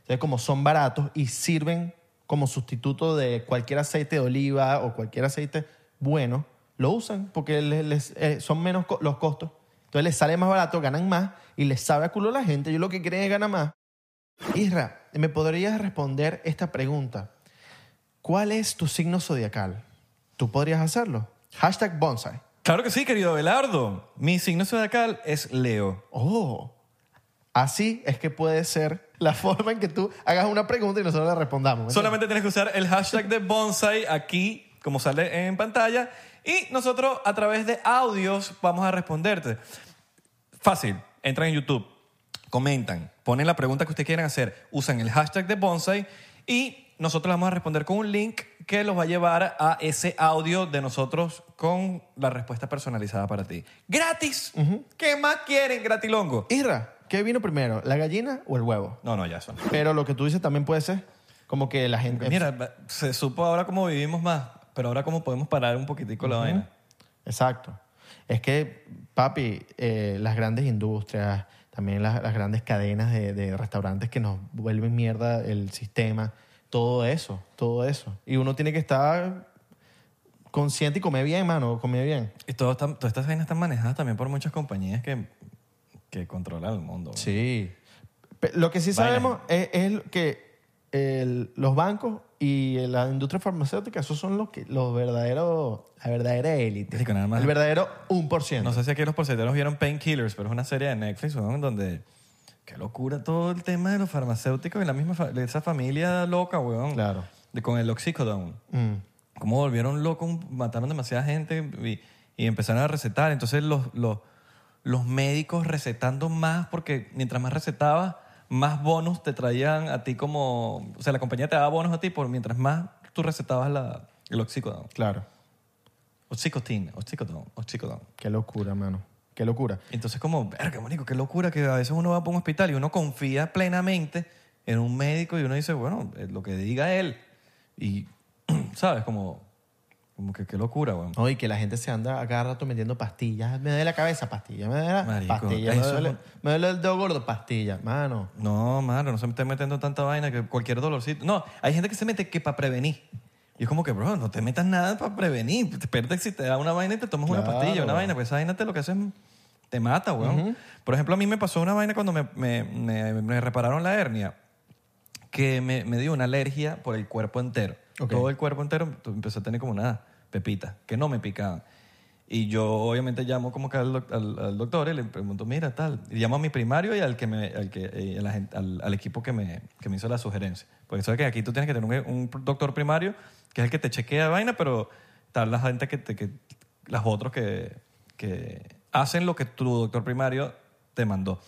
Entonces, como son baratos y sirven como sustituto de cualquier aceite de oliva o cualquier aceite bueno, lo usan porque les, les- eh, son menos co- los costos. Entonces les sale más barato, ganan más y les sabe a culo a la gente. Yo lo que quieren es ganar más. Isra, ¿me podrías responder esta pregunta? ¿Cuál es tu signo zodiacal? ¿Tú podrías hacerlo? Hashtag bonsai. Claro que sí, querido Belardo. Mi signo zodiacal es Leo. Oh, así es que puede ser la [laughs] forma en que tú hagas una pregunta y nosotros la respondamos. ¿me Solamente tienes que usar el hashtag de bonsai aquí, como sale en pantalla, y nosotros a través de audios vamos a responderte. Fácil, entran en YouTube, comentan, ponen la pregunta que ustedes quieran hacer, usan el hashtag de bonsai y nosotros vamos a responder con un link que los va a llevar a ese audio de nosotros con la respuesta personalizada para ti. ¡Gratis! ¿Qué más quieren, gratilongo? Isra, ¿qué vino primero, la gallina o el huevo? No, no, ya son. Pero lo que tú dices también puede ser como que la gente... Mira, se supo ahora cómo vivimos más, pero ahora cómo podemos parar un poquitico la vaina. Exacto. Es que, papi, eh, las grandes industrias, también las, las grandes cadenas de, de restaurantes que nos vuelven mierda el sistema, todo eso, todo eso. Y uno tiene que estar consciente y comer bien, mano, comer bien. Y todo está- todas estas vainas están manejadas también por muchas compañías que, que controlan el mundo. Sí. Lo que sí sabemos es, es que el- los bancos y la industria farmacéutica, esos son los, que, los verdaderos, la verdadera élite. Marico, nada más. El verdadero 1%. No sé si aquí los porcenteros vieron Painkillers, pero es una serie de Netflix weón, donde... Qué locura todo el tema de los farmacéuticos y la misma fa- esa familia loca, weón. Claro. De, con el oxicodone. Mm. Cómo volvieron locos, mataron demasiada gente y, y empezaron a recetar. Entonces los, los, los médicos recetando más porque mientras más recetabas, más bonos te traían a ti como... O sea, la compañía te daba bonos a ti por mientras más tú recetabas la, el oxicodone. Claro. Oxicodone, oxicodone, oxicodone. Qué locura, mano. Qué locura. Entonces como, verga, marico, qué locura que a veces uno va para un hospital y uno confía plenamente en un médico y uno dice, bueno, eh, lo que diga él. Y, [clears throat] ¿sabes? Como, como que qué locura, weón. No, y que la gente se anda a cada rato metiendo pastillas. Me duele la cabeza, pastilla. Me duele la Marico, pastilla. Me eso duele, un- me duele el dedo gordo, pastilla. Mano. No, mano, no se me esté metiendo tanta vaina que cualquier dolorcito. No, hay gente que se mete que para prevenir. Y es como que, bro, no te metas nada para prevenir. Espérate si te da una vaina y te tomas una Claro. pastilla, una vaina. Pues esa vaina te lo que hace es te mata, weón. Por ejemplo, a mí me pasó una vaina cuando me, me- me- me repararon la hernia que me, me dio una alergia por el cuerpo entero. Ok. Todo el cuerpo entero empezó a tener como una pepita que no me picaban. Y yo obviamente llamo como que al, al- al doctor y le pregunto, mira, tal. Y llamo a mi primario y al, que me, al, que, eh, la al, equipo que me, que me hizo la sugerencia. Porque sabes que aquí tú tienes que tener un, un doctor primario que es el que te chequea vaina, pero tal la gente que, te, que las otros que, que hacen lo que tu doctor primario te mandó.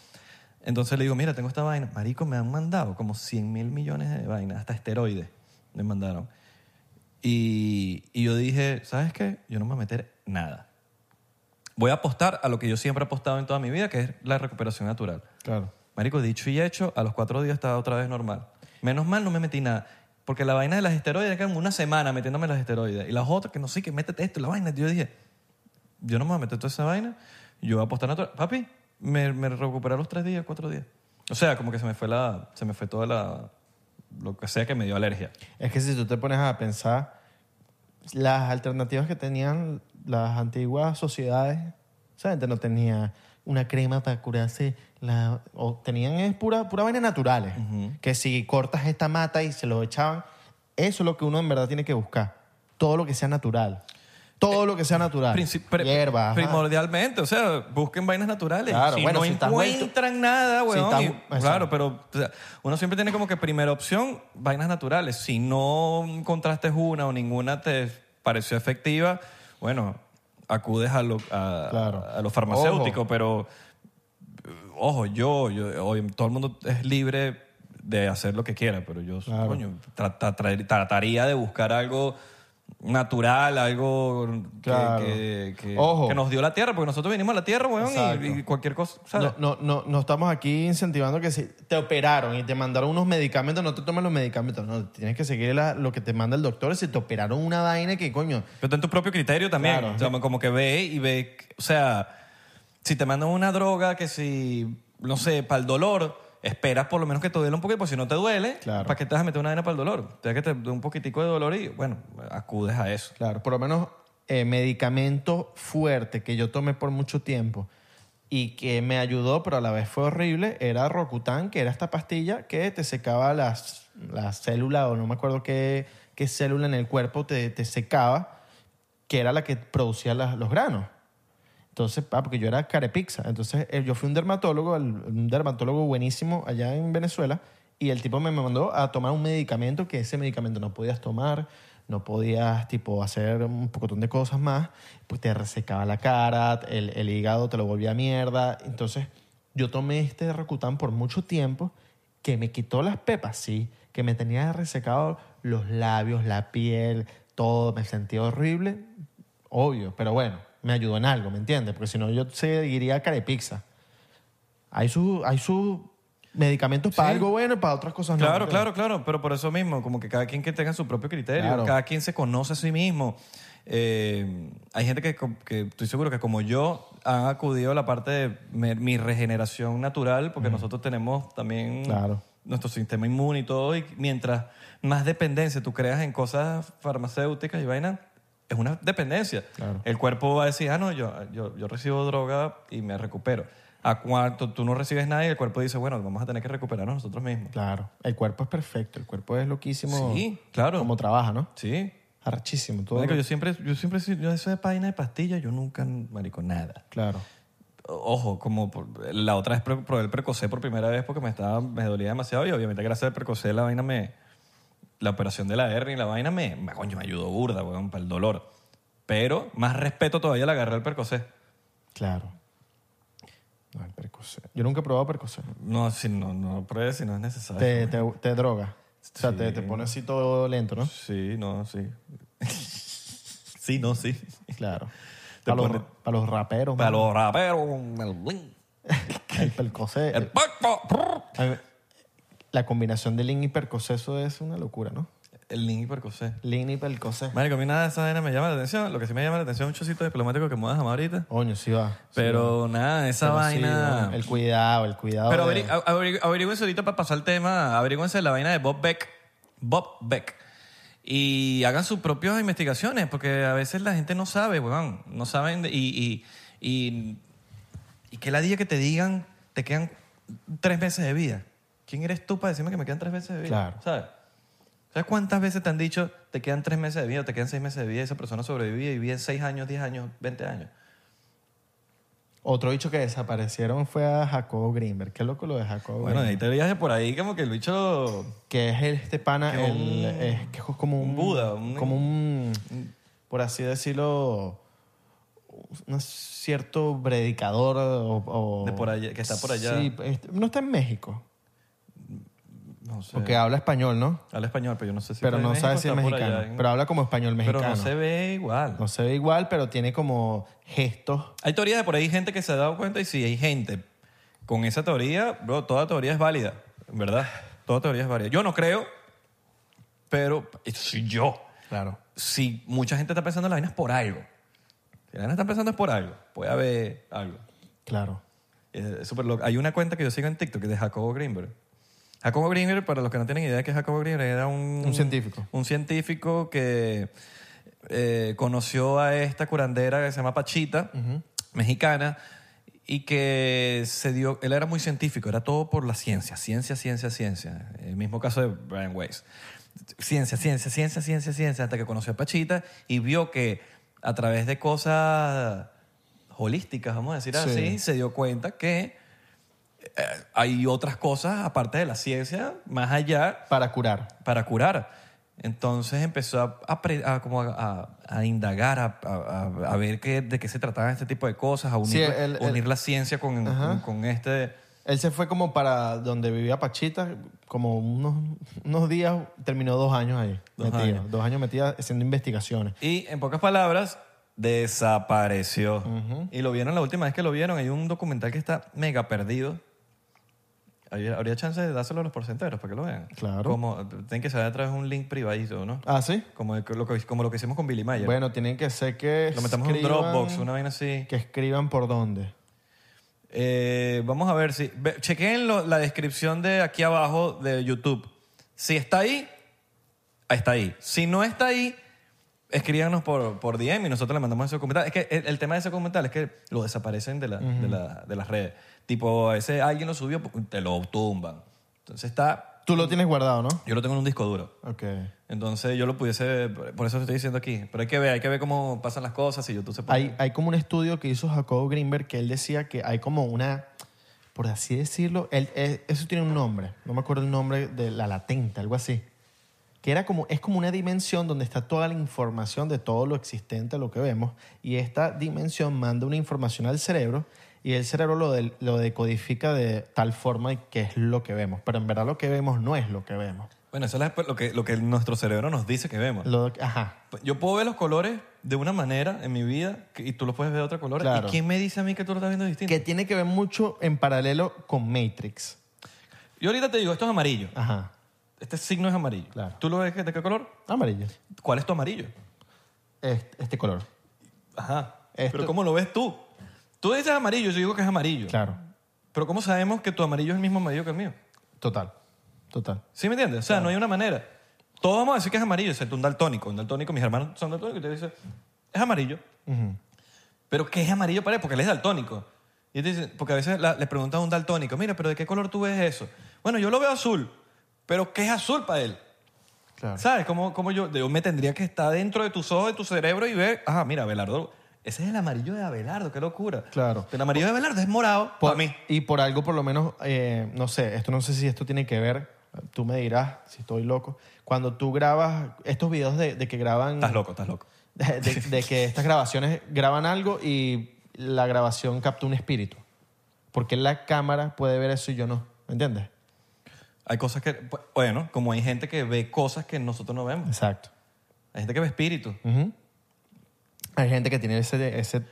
Entonces le digo, mira, tengo esta vaina. Marico, me han mandado como 100 mil millones de vainas, hasta esteroides me mandaron. Y, y yo dije, ¿sabes qué? Yo no me voy a meter nada. Voy a apostar a lo que yo siempre he apostado en toda mi vida, que es la recuperación natural. Claro. Marico, dicho y hecho, a los cuatro días estaba otra vez normal. Menos mal no me metí nada. Porque la vaina de las esteroides, que una semana metiéndome las esteroides. Y las otras, que no sé, que métete esto, la vaina. Yo dije, yo no me voy a meter toda esa vaina. Yo voy a apostar natural. Papi, me, me recuperé a los tres días, cuatro días. O sea, como que se me fue la, se me fue toda la, lo que sea que me dio alergia. Es que si tú te pones a pensar, las alternativas que tenían las antiguas sociedades, gente no tenía una crema para curarse, la, o tenían es pura, pura vaina naturales. Que si cortas esta mata y se lo echaban, eso es lo que uno en verdad tiene que buscar. Todo lo que sea natural. Todo lo que sea natural. Princip- ajá. Primordialmente, o sea, busquen vainas naturales. Claro, si bueno, no si vuelto- encuentran nada, si weón. estás- y- exacto. claro, pero o sea, uno siempre tiene como que primera opción, vainas naturales. Si no encontraste una o ninguna te pareció efectiva, bueno, acudes a lo, a, Claro. a lo farmacéutico, Ojo. pero eh, ojo, yo, yo hoy todo el mundo es libre de hacer lo que quiera, pero yo Claro. coño, tra- tra- tra- trataría de buscar algo natural, algo que, Claro. que- que- Ojo. que nos dio la tierra, porque nosotros vinimos a la tierra, weón, y, y cualquier cosa, ¿sabes? No, no, no, no estamos aquí incentivando que si te operaron y te mandaron unos medicamentos, no te tomes los medicamentos. No, tienes que seguir la- lo que te manda el doctor. Si te operaron una vaina que, coño, Pero ten tu propio criterio también. Claro. O sea, como que ve y ve, o sea, si te mandan una droga que si, no sé, para el dolor, esperas por lo menos que te duele un poquito, porque si no te duele, Claro. ¿para qué te vas a meter una vaina para el dolor? Te que te dé un poquitico de dolor y, bueno, acudes a eso. claro, por lo menos eh, medicamento fuerte que yo tomé por mucho tiempo y que me ayudó, pero a la vez fue horrible, era Rocutan, que era esta pastilla que te secaba las, las células, o no me acuerdo qué, qué célula en el cuerpo te, te secaba, que era la que producía las- los granos. Entonces, ah, porque yo era carepixa. Entonces, eh, yo fui un dermatólogo, un dermatólogo buenísimo allá en Venezuela, y el tipo me mandó a tomar un medicamento que ese medicamento no podías tomar, no podías, tipo, hacer un pocotón de cosas más, pues te resecaba la cara, el, el hígado te lo volvía mierda. Entonces, yo tomé este Rocutan por mucho tiempo, que me quitó las pepas, sí, que me tenía resecado los labios, la piel, todo, me sentía horrible, obvio, pero bueno, me ayudó en algo, ¿me entiendes? Porque si no yo seguiría carepizza. Hay sus hay sus medicamentos para Sí. algo bueno y para otras cosas no. Claro, ¿me claro, entiendes? claro, pero por eso mismo, como que cada quien que tenga su propio criterio, Claro. cada quien se conoce a sí mismo. Eh, hay gente que, estoy seguro que como yo han acudido a la parte de mi regeneración natural, porque nosotros tenemos también Claro. nuestro sistema inmune y todo, y mientras más dependencia tú creas en cosas farmacéuticas y vaina, es una dependencia. Claro. El cuerpo va a decir, ah, no, yo, yo, yo recibo droga y me recupero. A cuanto tú no recibes nada y el cuerpo dice, bueno, vamos a tener que recuperarnos nosotros mismos. Claro. El cuerpo es perfecto, el cuerpo es loquísimo. Sí, claro. Como trabaja, ¿no? Sí. Arrachísimo. Todo Marico, lo- yo siempre, yo siempre, yo eso de página de pastillas, yo nunca, marico, nada. Claro. Ojo, como por- la otra vez pro- probé el Precocé por primera vez porque me estaba, me dolía demasiado y obviamente gracias al Precocé la vaina me, la operación de la hernia y la vaina me, me, coño, me ayudó burda, weón, para el dolor. Pero más respeto todavía le agarré al Percocé. Claro. No, el Percocet. Yo nunca he probado Percocet. No, si no, no pruebes si no es necesario. Te, te, te droga. O sea, te, te pone así todo lento, ¿no? Sí, no, sí. [laughs] sí, no, sí. Claro. Para los, pone- para los raperos. Para los raperos, el bling. [laughs] El. El La combinación de Lean y Percocet, eso es una locura, ¿no? El link y Percocé. Lean y Percocet. Marico, a mí nada de esa vaina me llama la atención. Lo que sí me llama la atención es un chocito diplomático que me vas a ahorita. Coño, sí va. sí Pero nada, esa. Pero vaina... el cuidado, el cuidado. Pero de- averi- averi- averígüense ahorita para pasar el tema, averígüense la vaina de Bob Beck. Bob Beck. Y hagan sus propias investigaciones, porque a veces la gente no sabe, weón. No saben. de- y, y, y, y que la día que te digan, te quedan tres meses de vida. ¿Quién eres tú para decirme que me quedan tres meses de vida? Claro. ¿Sabes? ¿Sabes cuántas veces te han dicho, te quedan tres meses de vida, o te quedan seis meses de vida, y esa persona sobrevivía y vivía seis años, diez años, veinte años? Otro dicho que desaparecieron fue a Jacobo Greenberg. Qué loco lo de Jacobo Bueno, ahí te viaje por ahí como que el bicho... Que es el- este pana, Que el- un- es, que es como un... un Buda, un- Como un, por así decirlo, un cierto predicador o... o- De por allá- que está por allá. Sí, este, no está en México. No sé. Porque habla español, ¿no? Habla español, pero yo no sé si pero no sabe si es mexicano. en- Pero habla como español Pero mexicano. no se ve igual. No se ve igual, pero tiene como gestos. Hay teorías de por ahí, gente que se ha dado cuenta y si hay gente con esa teoría, bro, toda teoría es válida, ¿verdad? Toda teoría es válida. Yo no creo, pero soy yo. Claro. Si mucha gente está pensando en las vainas por algo, si las vainas están pensando es por algo, puede haber algo. Claro. Es súper loco. Hay una cuenta que yo sigo en TikTok que es de Jacobo Greenberg. Jacobo Greenberg, para los que no tienen idea de qué es Jacobo Greenberg, era un... Un científico. Un científico que eh, conoció a esta curandera que se llama Pachita, mexicana, y que se dio... Él era muy científico, era todo por la ciencia, ciencia, ciencia, ciencia. El mismo caso de Brian Weiss. Ciencia, ciencia, ciencia, ciencia, ciencia, hasta que conoció a Pachita y vio que a través de cosas holísticas, vamos a decir Sí. así, se dio cuenta que hay otras cosas aparte de la ciencia, más allá, Para curar. para curar. Entonces empezó a, a pre- a como a, indagar, a, ver qué, de qué se trataban este tipo de cosas, a unir, Sí, la ciencia con, Ajá. con, con este, Él se fue como para donde vivía Pachita, como unos, unos días, terminó dos años ahí. Dos metido. años. Dos años metida haciendo investigaciones. Y en pocas palabras, desapareció. Y lo vieron la última vez que lo vieron. Hay un documental que está mega perdido. Habría, chance de dárselo a los porcenteros para que lo vean. Claro. Como, tienen que saber a través de un link privadito, ¿no? ¿Ah, sí? Como, lo que, como lo que hicimos con Billy Mayer. Bueno, tienen que ser que lo metamos en un Dropbox, una vaina así. Que escriban por dónde. Eh, vamos a ver si. chequen lo- la descripción de aquí abajo de YouTube. Si está ahí, está ahí. Si no está ahí, escríbanos por, por DM y nosotros le mandamos ese documental. Es que el, el tema de ese documental es que lo desaparecen de, la- de, la- de las redes. Tipo, a veces alguien lo subió, te lo tumban. Entonces está. Tú lo tienes guardado, ¿no? Yo lo tengo en un disco duro. Ok. Entonces yo lo pudiese. Por eso te estoy diciendo aquí. Pero hay que ver, hay que ver cómo pasan las cosas y YouTube se pone. Hay, hay como un estudio que hizo Jacobo Greenberg que él decía que hay como una, por así decirlo, él- él- eso tiene un nombre, no me acuerdo el nombre de la latente, algo así, que era como, es como una dimensión donde está toda la información de todo lo existente, lo que vemos, y esta dimensión manda una información al cerebro y el cerebro lo, del- lo decodifica de tal forma que es lo que vemos, pero en verdad lo que vemos no es lo que vemos. Bueno, eso es lo que, lo que nuestro cerebro nos dice que vemos. Lo- ajá, Yo puedo ver los colores de una manera en mi vida y tú los puedes ver de otra color. Claro. ¿Y quién me dice a mí que tú lo estás viendo distinto? que tiene que ver mucho en paralelo con Matrix. Yo ahorita te digo, esto es amarillo. Ajá, Este signo es amarillo. Claro. ¿Tú lo ves de qué color? amarillo. ¿Cuál es tu amarillo? Este, este color. Ajá. Esto- Pero ¿cómo lo ves tú? Tú dices amarillo, yo digo que es amarillo. Claro, Pero ¿cómo sabemos que tu amarillo es el mismo amarillo que el mío? total, total. ¿Sí me entiendes? O sea, no hay una manera. Todos vamos a decir que es amarillo, excepto un daltónico. Un daltónico, mis hermanos son daltónicos y te dicen, es amarillo. Pero ¿qué es amarillo para él? Porque él es daltónico. Y te dicen, porque a veces la- le preguntan a un daltónico, mira, pero ¿de qué color tú ves eso? Bueno, yo lo veo azul, pero ¿qué es azul para él? Claro. ¿Sabes? Como, como yo, yo me tendría que estar dentro de tus ojos, de tu cerebro y ver, ah, mira, Abelardo, ese es el amarillo de Abelardo, qué locura. Claro. El amarillo de Abelardo es morado Por- para mí. Y por algo, por lo menos, eh, no sé, esto no sé si esto tiene que ver, tú me dirás si estoy loco. Cuando tú grabas estos videos de, de que graban. Estás loco, estás loco. [laughs] De, de- de que estas grabaciones graban algo y la grabación capta un espíritu. Porque la cámara puede ver eso y yo no. ¿Me entiendes? Hay cosas que, bueno, como hay gente que ve cosas que nosotros no vemos. Exacto. Hay gente que ve espíritus. Ujú. Hay gente que tiene ese, ese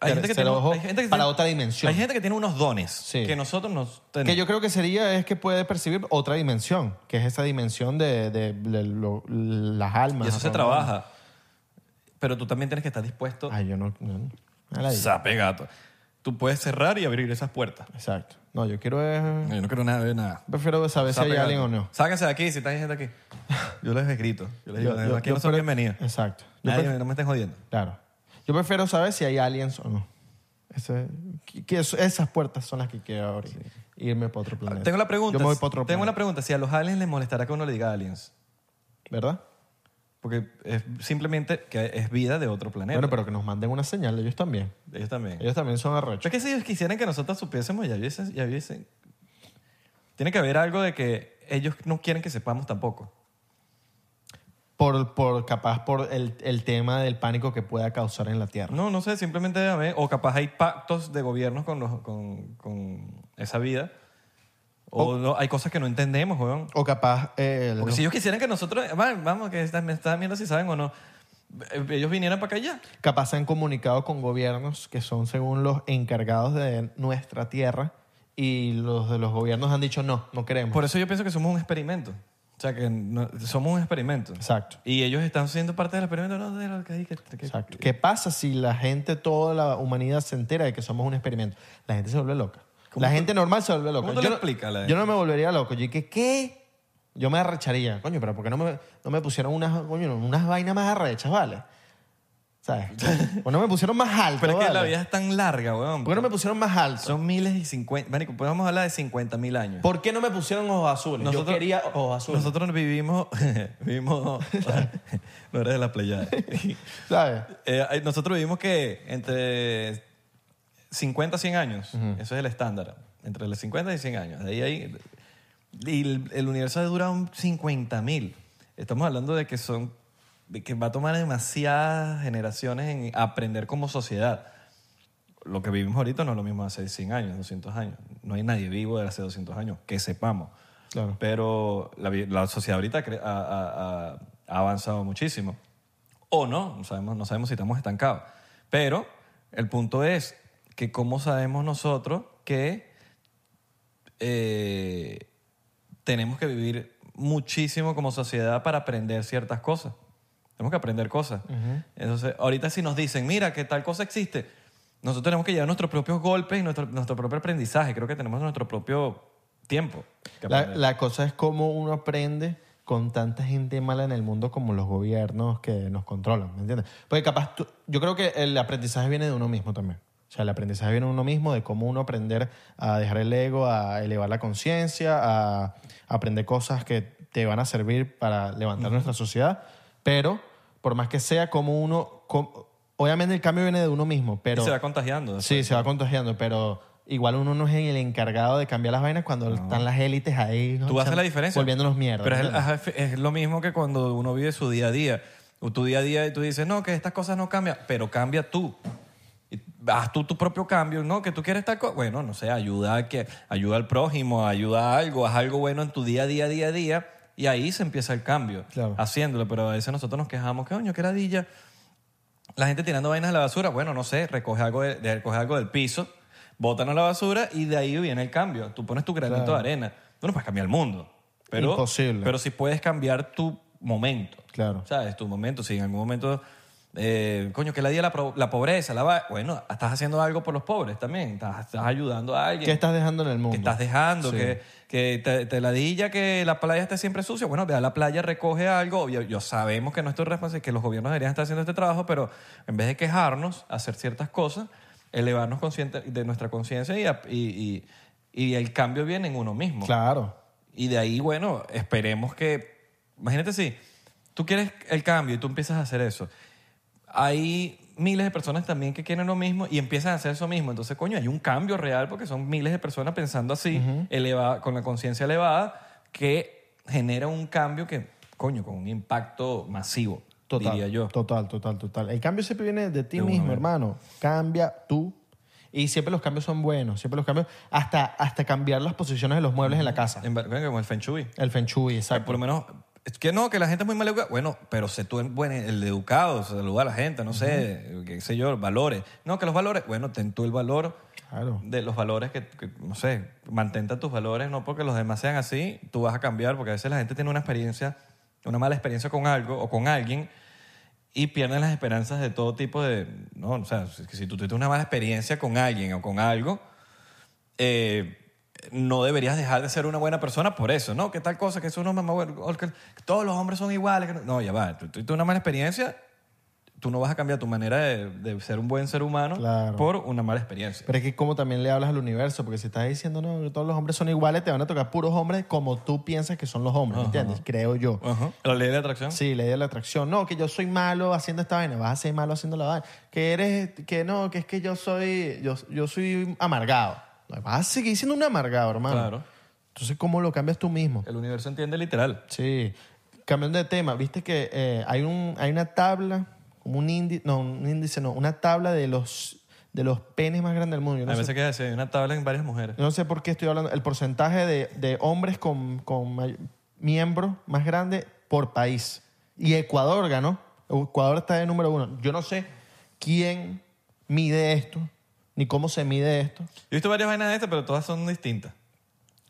Hay gente que tiene, ojo hay gente que para tiene- otra dimensión. Hay gente que tiene unos dones Sí. que nosotros nos tenemos. Que yo creo que sería es que puede percibir otra dimensión, que es esa dimensión de, de- de lo- las almas. y eso se ¿no? trabaja. Pero tú también tienes que estar dispuesto Ay, yo no. no, a la- Sape gato. Tú puedes cerrar y abrir esas puertas. Exacto. No, yo quiero. Yo no quiero nada, ver nada. prefiero saber si hay alguien o no. Sáquense de aquí si está gente aquí. Yo les grito. Yo les digo, Yo- yo- aquí yo no son pre- bienvenidos. Exacto. Yo Nadie, pref- no me estén jodiendo. Claro. Yo prefiero saber si hay aliens o no. Ese- que- esas puertas son las que quiero abrir. Irme para otro planeta. Tengo la pregunta. Yo me voy para otro Tengo planeta. una pregunta. Si a los aliens les molestará que uno le diga aliens. ¿Verdad? Porque es simplemente que es vida de otro planeta. Bueno, pero que nos manden una señal. Ellos también. Ellos también. Ellos también son arrechos. Es que si ellos quisieran que nosotros supiésemos, ya hubiesen, ya hubiesen- Tiene que haber algo de que ellos no quieren que sepamos tampoco. Por, por, capaz por el, el tema del pánico que pueda causar en la Tierra. No, no sé, simplemente a ver, o capaz hay pactos de gobiernos con, los, con, con esa vida. O no, hay cosas que no entendemos, weón. O capaz... eh, Porque si ellos quisieran que nosotros, va, vamos, que están- me están viendo si saben o no, eh, ellos vinieran para acá ya. capaz se han comunicado con gobiernos que son según los encargados de nuestra tierra y los de los gobiernos han dicho no, no queremos. Por eso yo pienso que somos un experimento. O sea, que no- somos un experimento. Exacto. Y ellos están siendo parte del experimento. No, de lo que hay que- que- Exacto. ¿Qué pasa si la gente, toda la humanidad se entera de que somos un experimento? La gente se vuelve loca. La gente normal se vuelve loca. cómo tú yo, le no- explicas a la yo gente? no me volvería loco. Yo dije, ¿qué? Yo me arrecharía. Coño, pero ¿por qué no me, no me pusieron unas, coño, unas vainas más arrechas, vale? ¿Sabes? [laughs] ¿Por qué no me pusieron más alto, Pero es que vale? la vida es tan larga, weón. ¿Por qué no me pusieron más alto? Son miles y cincuenta. Marico, podemos hablar de 50 mil años. ¿Por qué no me pusieron ojos azules? yo quería ojos azules. Nosotros vivimos. [laughs] vivimos. [laughs] no eres de la playa. ¿Sabes? Eh, nosotros vivimos que entre 50 a 100 años. Eso es el estándar. Entre los 50 y 100 años. De ahí hay- y el, el universo dura un 50 mil. Estamos hablando de que son. de que va a tomar demasiadas generaciones en aprender como sociedad. lo que vivimos ahorita no es lo mismo hace 100 años, 200 años. No hay nadie vivo de hace 200 años, que sepamos. Claro. Pero la, la sociedad ahorita ha, ha- ha- ha avanzado muchísimo. O no, no sabemos, no sabemos si estamos estancados. Pero el punto es que cómo sabemos nosotros que eh, tenemos que vivir muchísimo como sociedad para aprender ciertas cosas. Tenemos que aprender cosas. Entonces, ahorita si nos dicen, mira, que tal cosa existe, nosotros tenemos que llevar nuestros propios golpes y nuestro, nuestro propio aprendizaje. Creo que tenemos nuestro propio tiempo. La, cosa es cómo uno aprende con tanta gente mala en el mundo como los gobiernos que nos controlan, ¿me entiendes? Porque capaz, tú- yo creo que el aprendizaje viene de uno mismo también. O sea, el aprendizaje viene de uno mismo, de cómo uno aprender a dejar el ego, a elevar la conciencia, a aprender cosas que te van a servir para levantar nuestra sociedad. Pero, por más que sea, como uno... obviamente el cambio viene de uno mismo, pero... y se va contagiando. después. Sí, se va contagiando, pero igual uno no es el encargado de cambiar las vainas cuando están las élites ahí. Tú haces la diferencia. Volviéndonos mierda. Pero es, es lo mismo que cuando uno vive su día a día. O tu día a día y tú dices, no, que estas cosas no cambian, pero cambia tú. Haz tú tu propio cambio, ¿no? Que tú quieres estar... Bueno, no sé, ayuda, a que, ayuda al prójimo, ayuda a algo, haz algo bueno en tu día a día, día a día, y ahí se empieza el cambio, Claro. haciéndolo. Pero a veces nosotros nos quejamos, que coño, qué ladilla. La gente tirando vainas a la basura, bueno, no sé, recoge algo, de, recoge algo del piso, bótanos a la basura y de ahí viene el cambio. Tú pones tu granito Claro. de arena. Tú no puedes cambiar el mundo. Pero, Imposible. Pero sí puedes cambiar tu momento. Claro. ¿Sabes? Tu momento. Si en algún momento, eh, coño, que la día la, la pobreza, la va- bueno, estás haciendo algo por los pobres también. Estás, estás ayudando a alguien. ¿Qué estás dejando en el mundo? que estás dejando, Sí. que, que te, te ladilla que la playa esté siempre sucia. Bueno, ve a la playa, recoge algo. Yo, yo sabemos que no estoy responsable, que los gobiernos deberían estar haciendo este trabajo, pero en vez de quejarnos, hacer ciertas cosas, elevarnos consciente de nuestra conciencia y, a- y, y, y el cambio viene en uno mismo. Claro. Y de ahí, bueno, esperemos que. Imagínate si tú quieres el cambio y tú empiezas a hacer eso. Hay miles de personas también que quieren lo mismo y empiezan a hacer eso mismo. Entonces, coño, hay un cambio real porque son miles de personas pensando así, elevada, con la conciencia elevada, que genera un cambio que, coño, con un impacto masivo, Total. diría yo. Total, total, total. El cambio siempre viene de ti De mismo, hermano. Cambia tú. Y siempre los cambios son buenos. Siempre los cambios. Hasta, hasta cambiar las posiciones de los muebles en la casa. En, como el Feng Shui. El feng shui, exacto. por lo menos, es que no, que la gente es muy mal educada. Bueno, pero sé tú el, buen, el educado, saluda a la gente, no sé, qué sé yo, valores. No, que los valores, bueno, ten tú el valor Claro. de los valores que, que, no sé, mantenta tus valores, no porque los demás sean así, tú vas a cambiar, porque a veces la gente tiene una experiencia, una mala experiencia con algo o con alguien y pierden las esperanzas de todo tipo de, no, o sea, si, si tú tuviste una mala experiencia con alguien o con algo, eh, no deberías dejar de ser una buena persona por eso, ¿no? ¿Qué tal cosa? Que es uno mamá, que todos los hombres son iguales. que no, no, ya va. Tú tuviste una mala experiencia, tú no vas a cambiar tu manera de, de ser un buen ser humano Claro. por una mala experiencia. Pero es que como también le hablas al universo, porque si estás diciendo no, que todos los hombres son iguales, te van a tocar puros hombres como tú piensas que son los hombres, ¿me entiendes? Creo yo. Ajá. La ley de atracción. Sí, ley de la atracción. No, que yo soy malo haciendo esta vaina. Vas a ser malo haciendo la vaina. Que eres, que no, que es que yo soy, yo, yo soy amargado. Vas a seguir siendo un amargado, hermano. Claro. Entonces, ¿cómo lo cambias tú mismo? El universo entiende literal. Sí. Cambiando de tema, viste que eh, hay, un, hay una tabla, como un índice, no, un índice no, una tabla de los, de los penes más grandes del mundo. Yo a veces sé, que así, hay una tabla en varias mujeres. yo no sé por qué estoy hablando. El porcentaje de, de hombres con, con miembros más grande por país. Y Ecuador ganó. Ecuador está de número uno. Yo no sé quién mide esto, ni cómo se mide esto. Yo he visto varias vainas de estas, pero todas son distintas.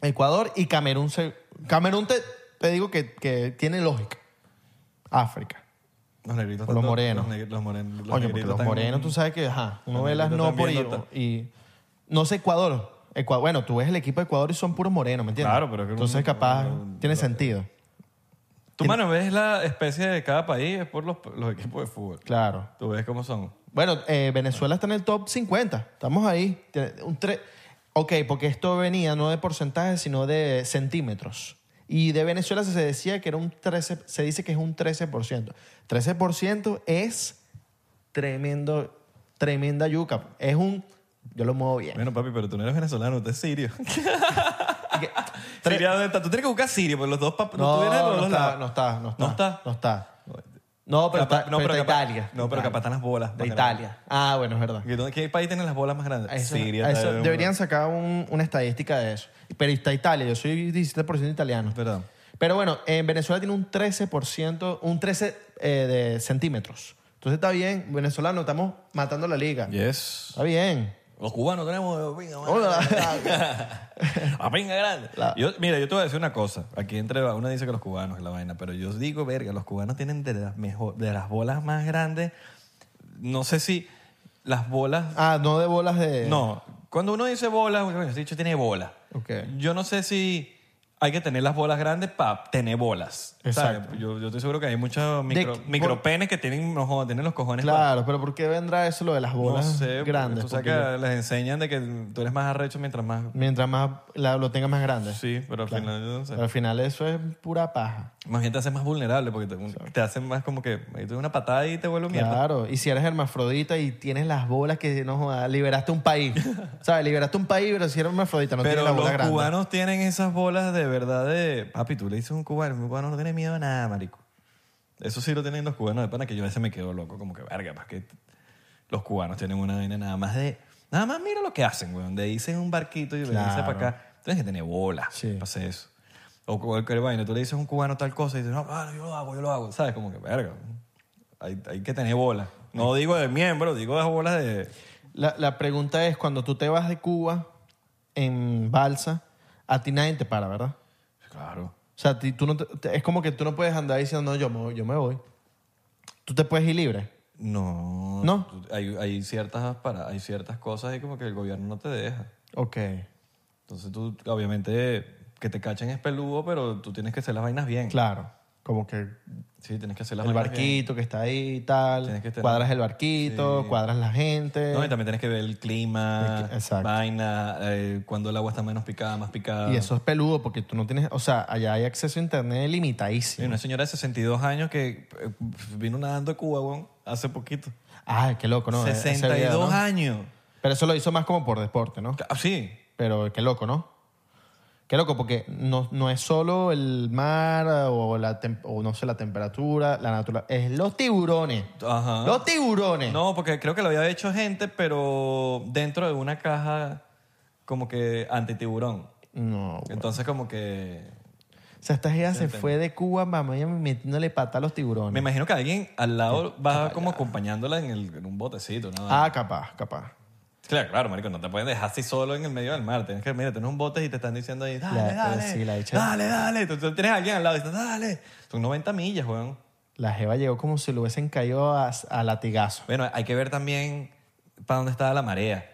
Ecuador y Camerún. se- Camerún te, te digo que, que tiene lógica. África. Los negritos los morenos. Los, morenos. los Coño, porque los morenos, tú sabes que, ajá, uno ve las no por están y, no sé Ecuador. Ecua- bueno, tú ves el equipo de Ecuador y son puros morenos, ¿me entiendes? Claro, pero es que Entonces, capaz, tiene sentido. Tú, mano, ves la especie de cada país es por los, los equipos de fútbol. Claro. Tú ves cómo son. Bueno, eh, Venezuela está en el top 50. Estamos ahí. Un tre- ok, porque esto venía no de porcentaje, sino de centímetros. Y de Venezuela se decía que era un 13, se dice que es un 13%. 13% es tremendo, tremenda yuca. Es un, yo lo muevo bien. Bueno, papi, pero tú no eres venezolano, tú eres sirio. [laughs] Siria, ¿dónde está? Tú tienes que buscar Sirio, porque los dos papas. No, tú vienes de los no dos está, lados. no está, no está. ¿No está? No está. No, pero Capaz- está, pero está capaz- Italia. No, pero Italia. capaz están las bolas. más De grandes. Italia. Ah, bueno, es verdad. ¿Y dónde- ¿Qué país tiene las bolas más grandes? A eso- Siria. a eso tal, deberían sacar un- una estadística de eso. Pero está Italia, yo soy 17% italiano. Es verdad. Pero bueno, en Venezuela tiene un 13%, un 13 eh, de centímetros. Entonces está bien, venezolano, estamos matando la liga. Yes. Está bien. Los cubanos tenemos pinga. Hola. [laughs] La pinga grande. La- Yo, mira, yo te voy a decir una cosa. Aquí entre uno dice que los cubanos es la vaina, pero yo digo, verga, los cubanos tienen de las mejor, de las bolas más grandes. No sé si las bolas. ah, no de bolas de... No, cuando uno dice bolas, bueno, dicho tiene bola. Ok. Yo no sé si hay que tener las bolas grandes para tener bolas. ¿sabes? Exacto. Yo, yo estoy seguro que hay muchos micro, micropenes que tienen, no tienen los cojones para- Claro, pero ¿por qué vendrá eso lo de las No bolas sé, grandes? Tú sabes Porque que les enseñan de que tú eres más arrecho mientras más... Mientras más la- lo tengas más grande. Sí, pero al final yo no sé. Pero al final eso es pura paja. Más bien te hace más vulnerable porque te, te hacen más como que... Te doy una patada y te vuelvo mierda. Claro, y si eres hermafrodita y tienes las bolas que no jodas, liberaste un país. [laughs] ¿Sabes? Liberaste un país, pero si eres hermafrodita no Pero tienes la los bola grande. cubanos tienen esas bolas de verdad de... Papi, tú le dices a un cubano, un cubano no tiene miedo a nada, marico. Eso sí lo tienen los cubanos de pana que yo a veces me quedo loco, como que verga, para que los cubanos tienen una vaina nada más de... Nada más mira lo que hacen, weón. De irse en un barquito y venirse Claro. para acá. Tienes que tener bolas Sí. para hacer eso. O cualquier vaina. Tú le dices a un cubano tal cosa y dices, no, bueno, yo lo hago, yo lo hago. ¿Sabes? Como que, verga. Hay, hay que tener bolas. No digo de miembro, digo de bolas de... La, la pregunta es, cuando tú te vas de Cuba en balsa, a ti nadie te para, ¿verdad? Claro. O sea, ti- tú no te- te- es como que tú no puedes andar diciendo, no, yo me, voy- yo me voy. Tú te puedes ir libre. No. ¿No? tú- Hay, hay, ciertas para, hay ciertas cosas y como que el gobierno no te deja. Ok. Entonces tú, obviamente, que te cachen es peludo, pero tú tienes que hacer las vainas bien. Claro. Como que Sí, tienes que hacer las el bien. barquito que está ahí y tal. Tienes que Cuadras el barquito, Sí. cuadras la gente. No, y también tienes que ver el clima, exacto. vaina, eh, cuando el agua está menos picada, más picada. Y eso es peludo porque tú no tienes, o sea, allá hay acceso a internet limitadísimo. una señora de 62 años que eh, vino nadando de Cuba, weón, hace poquito. Ay, qué loco, ¿no? Ese 62 video, ¿no? años. Pero eso lo hizo más como por deporte, ¿no? Ah, sí. Pero qué loco, ¿no? Qué loco, porque no, no es solo el mar o, la tem- o no sé, la temperatura, la naturaleza. Es los tiburones. Ajá. Los tiburones. No, porque creo que lo había hecho gente, pero dentro de una caja como que antitiburón. No. güey. Entonces como que... O sea, esta gente se fue de Cuba a Miami metiéndole pata a los tiburones. Me imagino que alguien al lado va como acompañándola en, el- en un botecito, ¿no? Ah, capaz, capaz. Claro, claro, marico, no te pueden dejar así solo en el medio del mar. Tienes que, mira, tienes un bote y te están diciendo ahí, dale, La- dale, sí, la hecha- dale, dale. Tú, tú tienes a alguien al lado y dices, dale. Son 90 millas, weón. La jeva llegó como si lo hubiesen caído a, a latigazo. Bueno, hay que ver también para dónde está la marea.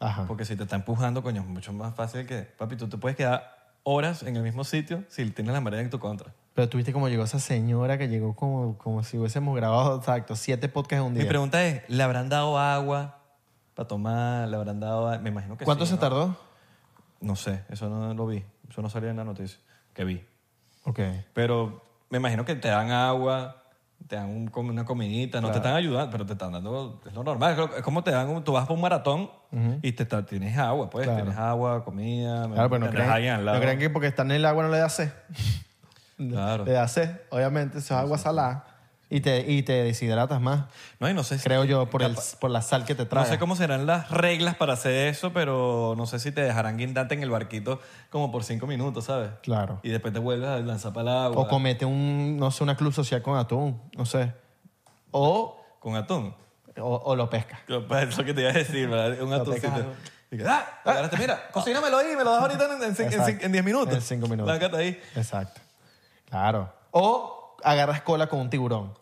Ajá. Porque si te está empujando, coño, es mucho más fácil que... Papi, tú te puedes quedar horas en el mismo sitio si tienes la marea en tu contra. Pero tuviste como llegó esa señora que llegó como, como si hubiésemos grabado, exacto, siete podcasts en un día. Mi pregunta es, ¿le habrán dado agua para tomar? ¿Le habrán dado...? Me imagino que ¿Cuánto sí, se ¿no? tardó? No sé, eso no lo vi. Eso no salió en la noticia que vi. Ok. Pero me imagino que te dan agua, te dan un- una comidita, no te están ayudando, pero te están dando, es lo normal. Es como te dan, un- tú vas por un maratón y te tienes agua, pues, Claro. tienes agua, comida, Claro, pero no tendrás creen, no creen que porque están en el agua no le da sed. Claro. Le da sed, obviamente, eso es agua salada. Y te, y te deshidratas más, No, y no sé si- creo yo, por, el, por la sal que te trae. No sé cómo serán las reglas para hacer eso, pero no sé si te dejarán guindarte en el barquito como por cinco minutos, ¿sabes? Claro. Y después te vuelves a lanzar para el agua. O comete un, no sé, una club social con atún, no sé. O, Con atún. o, o lo pesca. Pues, Es lo que te iba a decir, ¿verdad? Un que, ¡ah! agarraste, mira, cocínamelo ahí, me lo das ahorita en, en, en, Exacto. en- en diez minutos. En cinco minutos. Láncate ahí. Exacto. Claro. O agarras cola con un tiburón.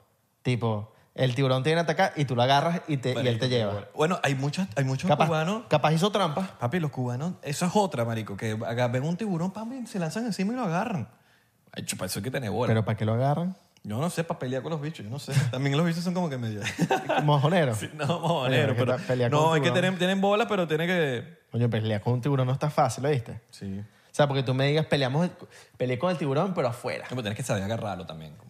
Tipo, el tiburón te viene a atacar y tú lo agarras y, te, y él te lleva. Bueno, hay muchos, hay muchos Capaz, cubanos. capaz hizo trampa. Papi, los cubanos, eso es otra, marico, que aga- ven un tiburón, papi, se lanzan encima y lo agarran. Ay, chupa, eso hay que tener bola. Pero ¿para qué lo agarran? yo no sé, para pelear con los bichos, yo no sé. También los bichos son como que medio... [laughs] Mojonero. Sí, no, mojonero, Oye, ¿qué pero... pelear con No, un es que tiburón? tienen, tienen bola, pero tiene que... Coño, pelear con un tiburón no está fácil, ¿lo viste? Sí. O sea, porque tú me digas, peleamos, el- peleé con el tiburón, pero afuera. No, pero tienes que saber agarrarlo también. Como que,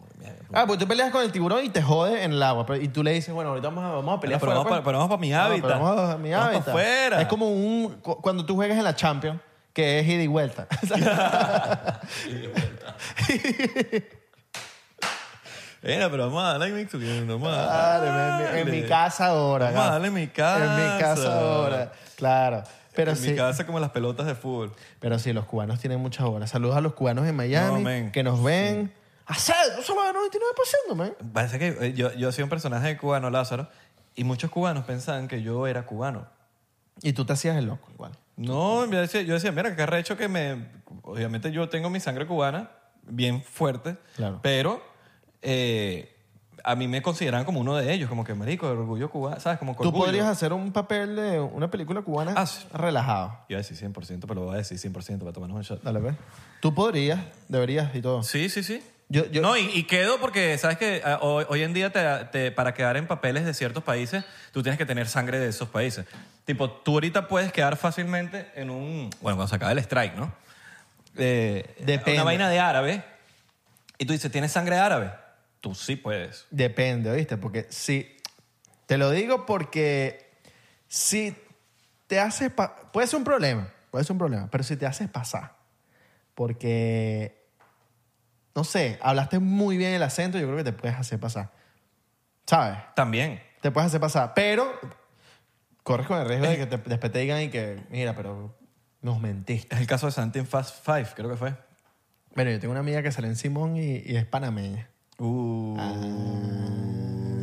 Ah, pues tú peleas con el tiburón y te jode en el agua. pero- y tú le dices, bueno, ahorita vamos a, vamos a pelear Pero vamos afuera, pa- pero vamos pa' mi No, hábitat. pero vamos a mi Vamos pa' hábitat. afuera. Es como un... cu- Cuando tú juegas en la Champions, que es ida y vuelta. [laughs] Mira, pero vamos a darle en mi, vamos a Claro, en, mi- en mi darle. casa ahora. Vamos a gafo. darle en mi En casa. mi casa ahora. Claro. Pero en sí, mi casa como las pelotas de fútbol. pero sí, los cubanos tienen muchas horas. Saludos a los cubanos en Miami No, men. que nos ven. ¡Hacer! ¡No solo de 99%, man! Parece que eh, yo, yo soy un personaje cubano, Lázaro, y muchos cubanos pensaban que yo era cubano. Y tú te hacías el loco igual. No, yo decía, yo decía, mira, qué arrecho que me... Obviamente yo tengo mi sangre cubana bien fuerte, Claro. pero eh, a mí me consideran como uno de ellos, como que marico, el orgullo cubano, ¿sabes? Como que Tú orgullo. podrías hacer un papel de una película cubana Ah, sí. relajado. Iba a decir 100%, pero lo voy a decir 100% para tomarnos un shot. Dale, ve. Tú podrías, deberías y todo. Sí, sí, sí. Yo- yo- no, y, y quedo porque, ¿sabes que hoy, hoy en día te- te- para quedar en papeles de ciertos países, tú tienes que tener sangre de esos países. Tipo, tú ahorita puedes quedar fácilmente en un... Bueno, cuando se acaba el strike, ¿no? Eh, Depende. Una vaina de árabe. Y tú dices, ¿tienes sangre árabe? Tú sí puedes. Depende, ¿oíste? Porque si... Te lo digo porque si te haces... puede ser un problema, puede ser un problema, pero si te haces pasar, porque... No sé, hablaste muy bien el acento, yo creo que te puedes hacer pasar. ¿Sabes? También. Te puedes hacer pasar, pero corres con el riesgo de que te- después te digan y que, mira, pero nos mentiste. Es el caso de Santi en Fast Five, creo que fue. Bueno, yo tengo una amiga que sale en Simón y, y es panameña. Uh,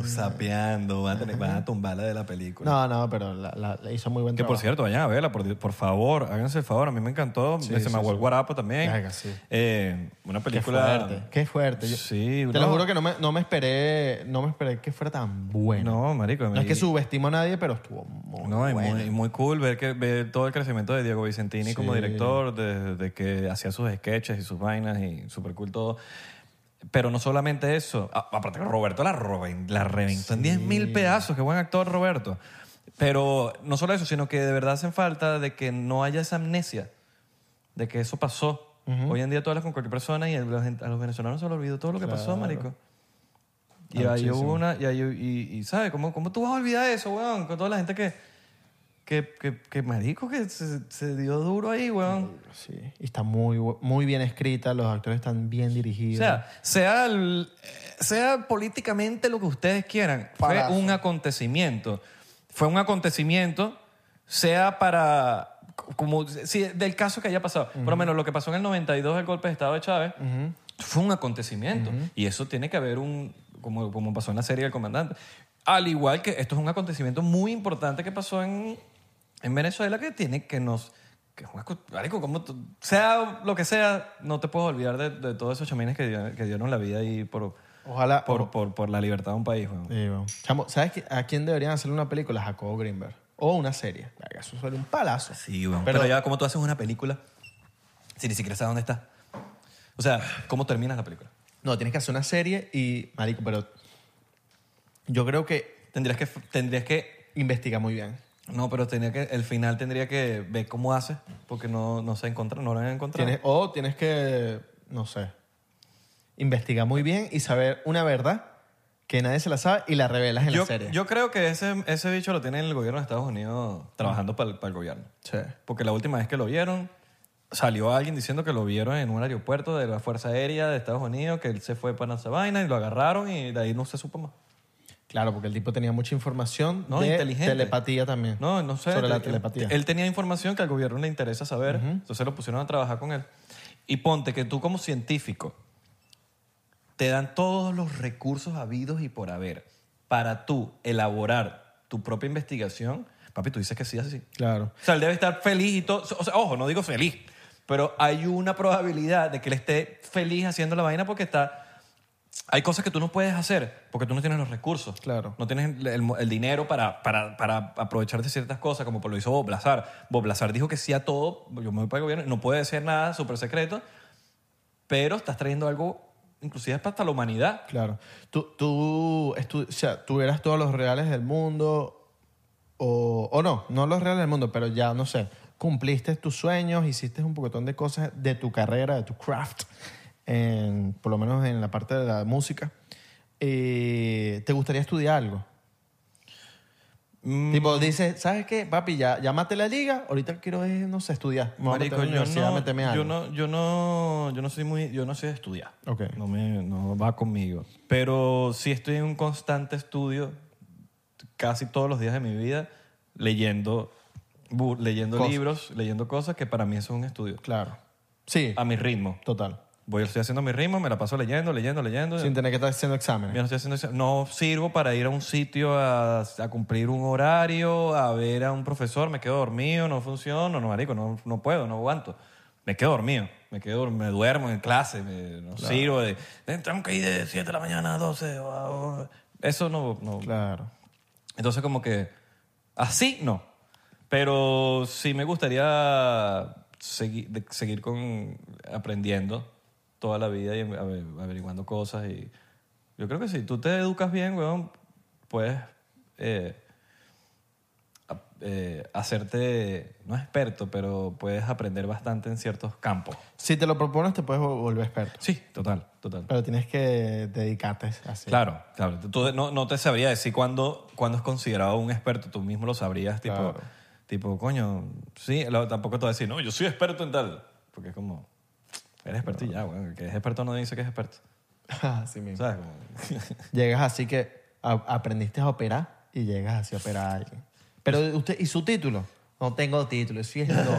sapeando. Van a, tener, van a tumbarla de la película. No, no, pero la, la- la hizo muy buen Que por trabajo. cierto, vayan a verla, por, por favor, háganse el favor. A mí me encantó. Sí, se sí, me aguó sí. el guarapo también. Sí. Eh, una Qué película. fuerte, qué fuerte. Yo- Sí, Te no. lo juro que no me, no me esperé, no me esperé que fuera tan bueno. No, marico. No es que subestimo a nadie, pero estuvo muy No, y bueno. muy, y muy cool ver, que, ver todo el crecimiento de Diego Vicentini como director, de, de que hacía sus sketches y sus vainas y súper cool todo. Pero no solamente eso, a- aparte que Roberto la, roben- la reventó en 10 mil pedazos, qué buen actor Roberto. Pero no solo eso, sino que de verdad hacen falta de que no haya esa amnesia, de que eso pasó. Hoy en día tú hablas con cualquier persona y a los, a los venezolanos se les olvidó todo lo que pasó, Claro. marico. Y Claro, ahí muchísimo. hubo una, y, ahí, y, y ¿sabes? ¿Cómo, ¿Cómo tú vas a olvidar eso, weón? Con toda la gente que, que, que, que marico, que se, se dio duro ahí, weón. Sí, y está muy, bu- muy bien escrita, los actores están bien O dirigidos. sea, sea, el- sea políticamente lo que ustedes quieran, Palazo. fue un acontecimiento. Fue un acontecimiento, sea para... Como, si, del caso que haya pasado. Por lo menos lo que pasó en el 92, el golpe de Estado de Chávez, fue un acontecimiento. Y eso tiene que haber un... Como, como pasó en la serie del comandante. Al igual que esto es un acontecimiento muy importante que pasó en, en Venezuela que tiene que nos... Que marico, como tú- sea lo que sea, no te puedes olvidar de, de todos esos chamines que, dieron- que dieron la vida ahí por, Ojalá. por, por, por la libertad de un país. weón. Sí. Chamo, ¿sabes a quién deberían hacerle una película? A Jacobo Greenberg. O una serie. Eso suele un palazo. Sí, weón. Pero- Pero, ya, ¿cómo tú haces una película si ni siquiera sabes dónde está? O sea, ¿cómo terminas la película? No, tienes que hacer una serie y, marico, pero yo creo que Tendrías que, tendrías que investiga muy bien. No, pero tenía que, el final tendría que ver cómo hace, porque no, no se encuentra, no lo han encontrado. Tienes, o tienes que, no sé, investigar muy bien y saber una verdad que nadie se la sabe y la revelas en yo, la serie. yo creo que ese, ese bicho lo tiene el gobierno de Estados Unidos trabajando para, el, para el gobierno. Sí. Porque la última vez que lo vieron, salió alguien diciendo que lo vieron en un aeropuerto de la Fuerza Aérea de Estados Unidos, que él se fue para esa vaina y lo agarraron y de ahí no se supo más. Claro, porque el tipo tenía mucha información No, de inteligente. telepatía también. No, no sé. Sobre la telepatía. Él tenía información que al gobierno le interesa saber, entonces lo pusieron a trabajar con él. Y ponte que tú como científico te dan todos los recursos habidos y por haber para tú elaborar tu propia investigación. Papi, tú dices que sí, así. Claro. O sea, él debe estar feliz y todo. O sea, ojo, no digo feliz, pero hay una probabilidad de que él esté feliz haciendo la vaina porque está... Hay cosas que tú no puedes hacer porque tú no tienes los recursos. Claro. No tienes el, el- el dinero para, para, para aprovechar de ciertas cosas, como lo hizo Bob Lazar. Bob Lazar dijo que sí a todo. Yo me voy para el gobierno. No puede decir nada súper secreto, pero estás trayendo algo, inclusive es para hasta la humanidad. Claro. Tú, tú, estu- o sea, tú eras todos los reales del mundo, o, o no, no los reales del mundo, pero ya, no sé, cumpliste tus sueños, hiciste un poquitón de cosas de tu carrera, de tu craft, en- por lo menos en la parte de la música. Eh, ¿Te gustaría estudiar algo? Mm. Tipo, dice, ¿sabes qué, papi? Ya, ya maté la liga, ahorita quiero, eh, no sé, estudiar. Me voy a meter Marico, la yo universidad, no, meterme yo algo. no, yo no, yo no soy muy, yo no soy de estudiar. Ok. No me, no va conmigo. Pero sí estoy en un constante estudio, casi todos los días de mi vida, leyendo, bu- leyendo Cosas. libros, leyendo cosas que para mí eso es un estudio. Claro. Sí, A mi ritmo. total. Voy, estoy haciendo mi ritmo, me la paso leyendo, leyendo, leyendo. Sin tener que estar haciendo exámenes. no, estoy haciendo eso. no sirvo para ir a un sitio a, a cumplir un horario, a ver a un profesor, me quedo dormido, no funciona, no, marico, no, no puedo, no aguanto. Me quedo dormido, me quedo, me duermo en clase, me- no sirvo de, "Eh, tengo que ir de 7 de la mañana a 12. o a- o- Eso no, no. Claro. Entonces como que así no. Pero sí me gustaría segui- de- seguir con aprendiendo toda la vida y ave- averiguando cosas. Y yo creo que si tú te educas bien, weón, puedes eh, eh, hacerte, no experto, pero puedes aprender bastante en ciertos campos. Si te lo propones, te puedes vol- volver experto. Sí, total, total. Pero tienes que dedicarte así. Claro, claro. Tú no, no te sabría decir cuándo, cuándo es considerado un experto. Tú mismo lo sabrías, tipo, Claro. tipo coño, sí, lo- tampoco te voy a decir, no, yo soy experto en tal. Porque es como, eres experto y ya, güey. El que es experto no dice que es experto. [laughs] así mismo. ¿Sabes? Como- [laughs] Llegas así que a- aprendiste a operar y llegas así a operar a alguien. Pero usted, ¿y su título? No tengo título, soy es loco.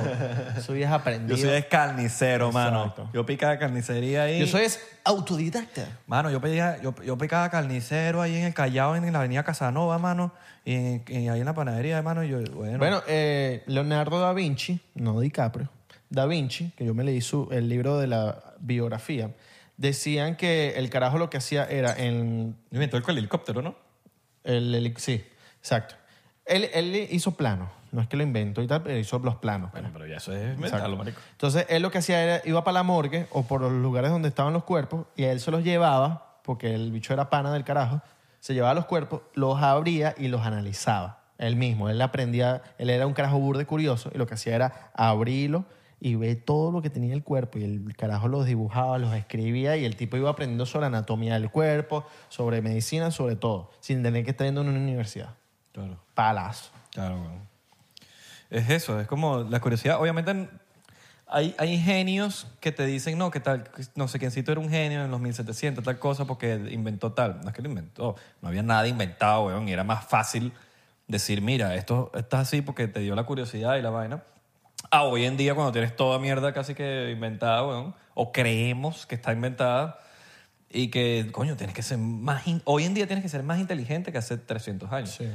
Soy es aprendido. [laughs] yo soy es carnicero, mano. Yo picaba carnicería ahí. Yo soy es autodidacta. Mano, yo, pedía, yo, yo picaba carnicero ahí en el Callao, en la avenida Casanova, mano. Y, en- y ahí en la panadería, mano. Y yo, bueno, Bueno, eh, Leonardo da Vinci, no DiCaprio, da Vinci, que yo me leí su, el libro de la biografía, decían que el carajo lo que hacía era en inventó el helicóptero, ¿no? el, heli- sí, exacto. Él, él hizo planos, no es que lo inventó y tal, pero hizo los planos. pues. Bueno, pero ya eso es mental, marico. Entonces, él lo que hacía era, iba para la morgue o por los lugares donde estaban los cuerpos y él se los llevaba, porque el bicho era pana del carajo, se llevaba los cuerpos, los abría y los analizaba. Él mismo, él aprendía, él era un carajo burde curioso y lo que hacía era abrirlo y ver todo lo que tenía el cuerpo y el carajo los dibujaba, los escribía y el tipo iba aprendiendo sobre anatomía del cuerpo, sobre medicina, sobre todo, sin tener que estar yendo en una universidad. Claro. Palazo. Claro, weón. Es eso, es como la curiosidad. Obviamente hay, hay genios que te dicen, no, que tal, no sé quiéncito era un genio en los 1700, tal cosa, porque inventó tal. No es que lo inventó, no había nada inventado, weón, y era más fácil decir, mira, esto está así porque te dio la curiosidad y la vaina. Ah, hoy en día cuando tienes toda mierda casi que inventada, weón, o creemos que está inventada, y que, coño, tienes que ser más... in- hoy en día tienes que ser más inteligente que hace 300 años. Sí.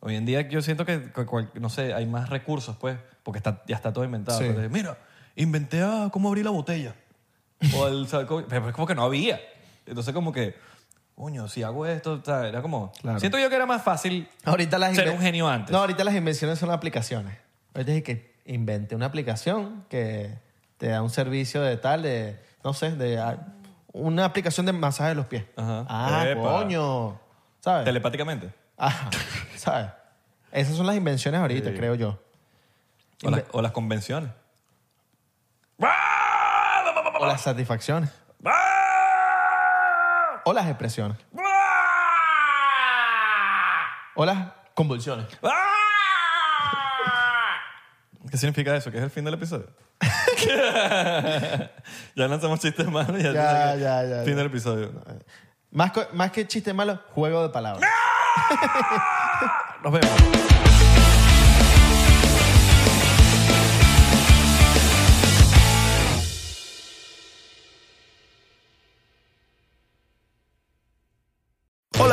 Hoy en día yo siento que, cual- no sé, hay más recursos, pues, porque está, ya está todo inventado. Sí. Pero, mira, inventé a cómo abrir la botella. O el, [laughs] pero es como que no había. Entonces como que, coño, si hago esto, ¿sabes? era como... Claro. Siento yo que era más fácil Ahorita las ser un genio antes. No, ahorita las invenciones son aplicaciones. Ahorita es que invente una aplicación que te da un servicio de tal, de, no sé, de ah, una aplicación de masaje de los pies. Ajá. Ah, Epa. coño. ¿Sabes? Telepáticamente. Ajá. [laughs] ¿Sabes? Esas son las invenciones ahorita, creo yo. O, las- o las convenciones. O las satisfacciones. O las expresiones. O las convulsiones. ¿Qué significa eso? ¿Qué es el fin del episodio? [laughs] ya lanzamos chistes malos y ya, Ya, ya, ya, Fin ya. del episodio. Más, co- más que chiste malo, juego de palabras. [laughs] Nos vemos.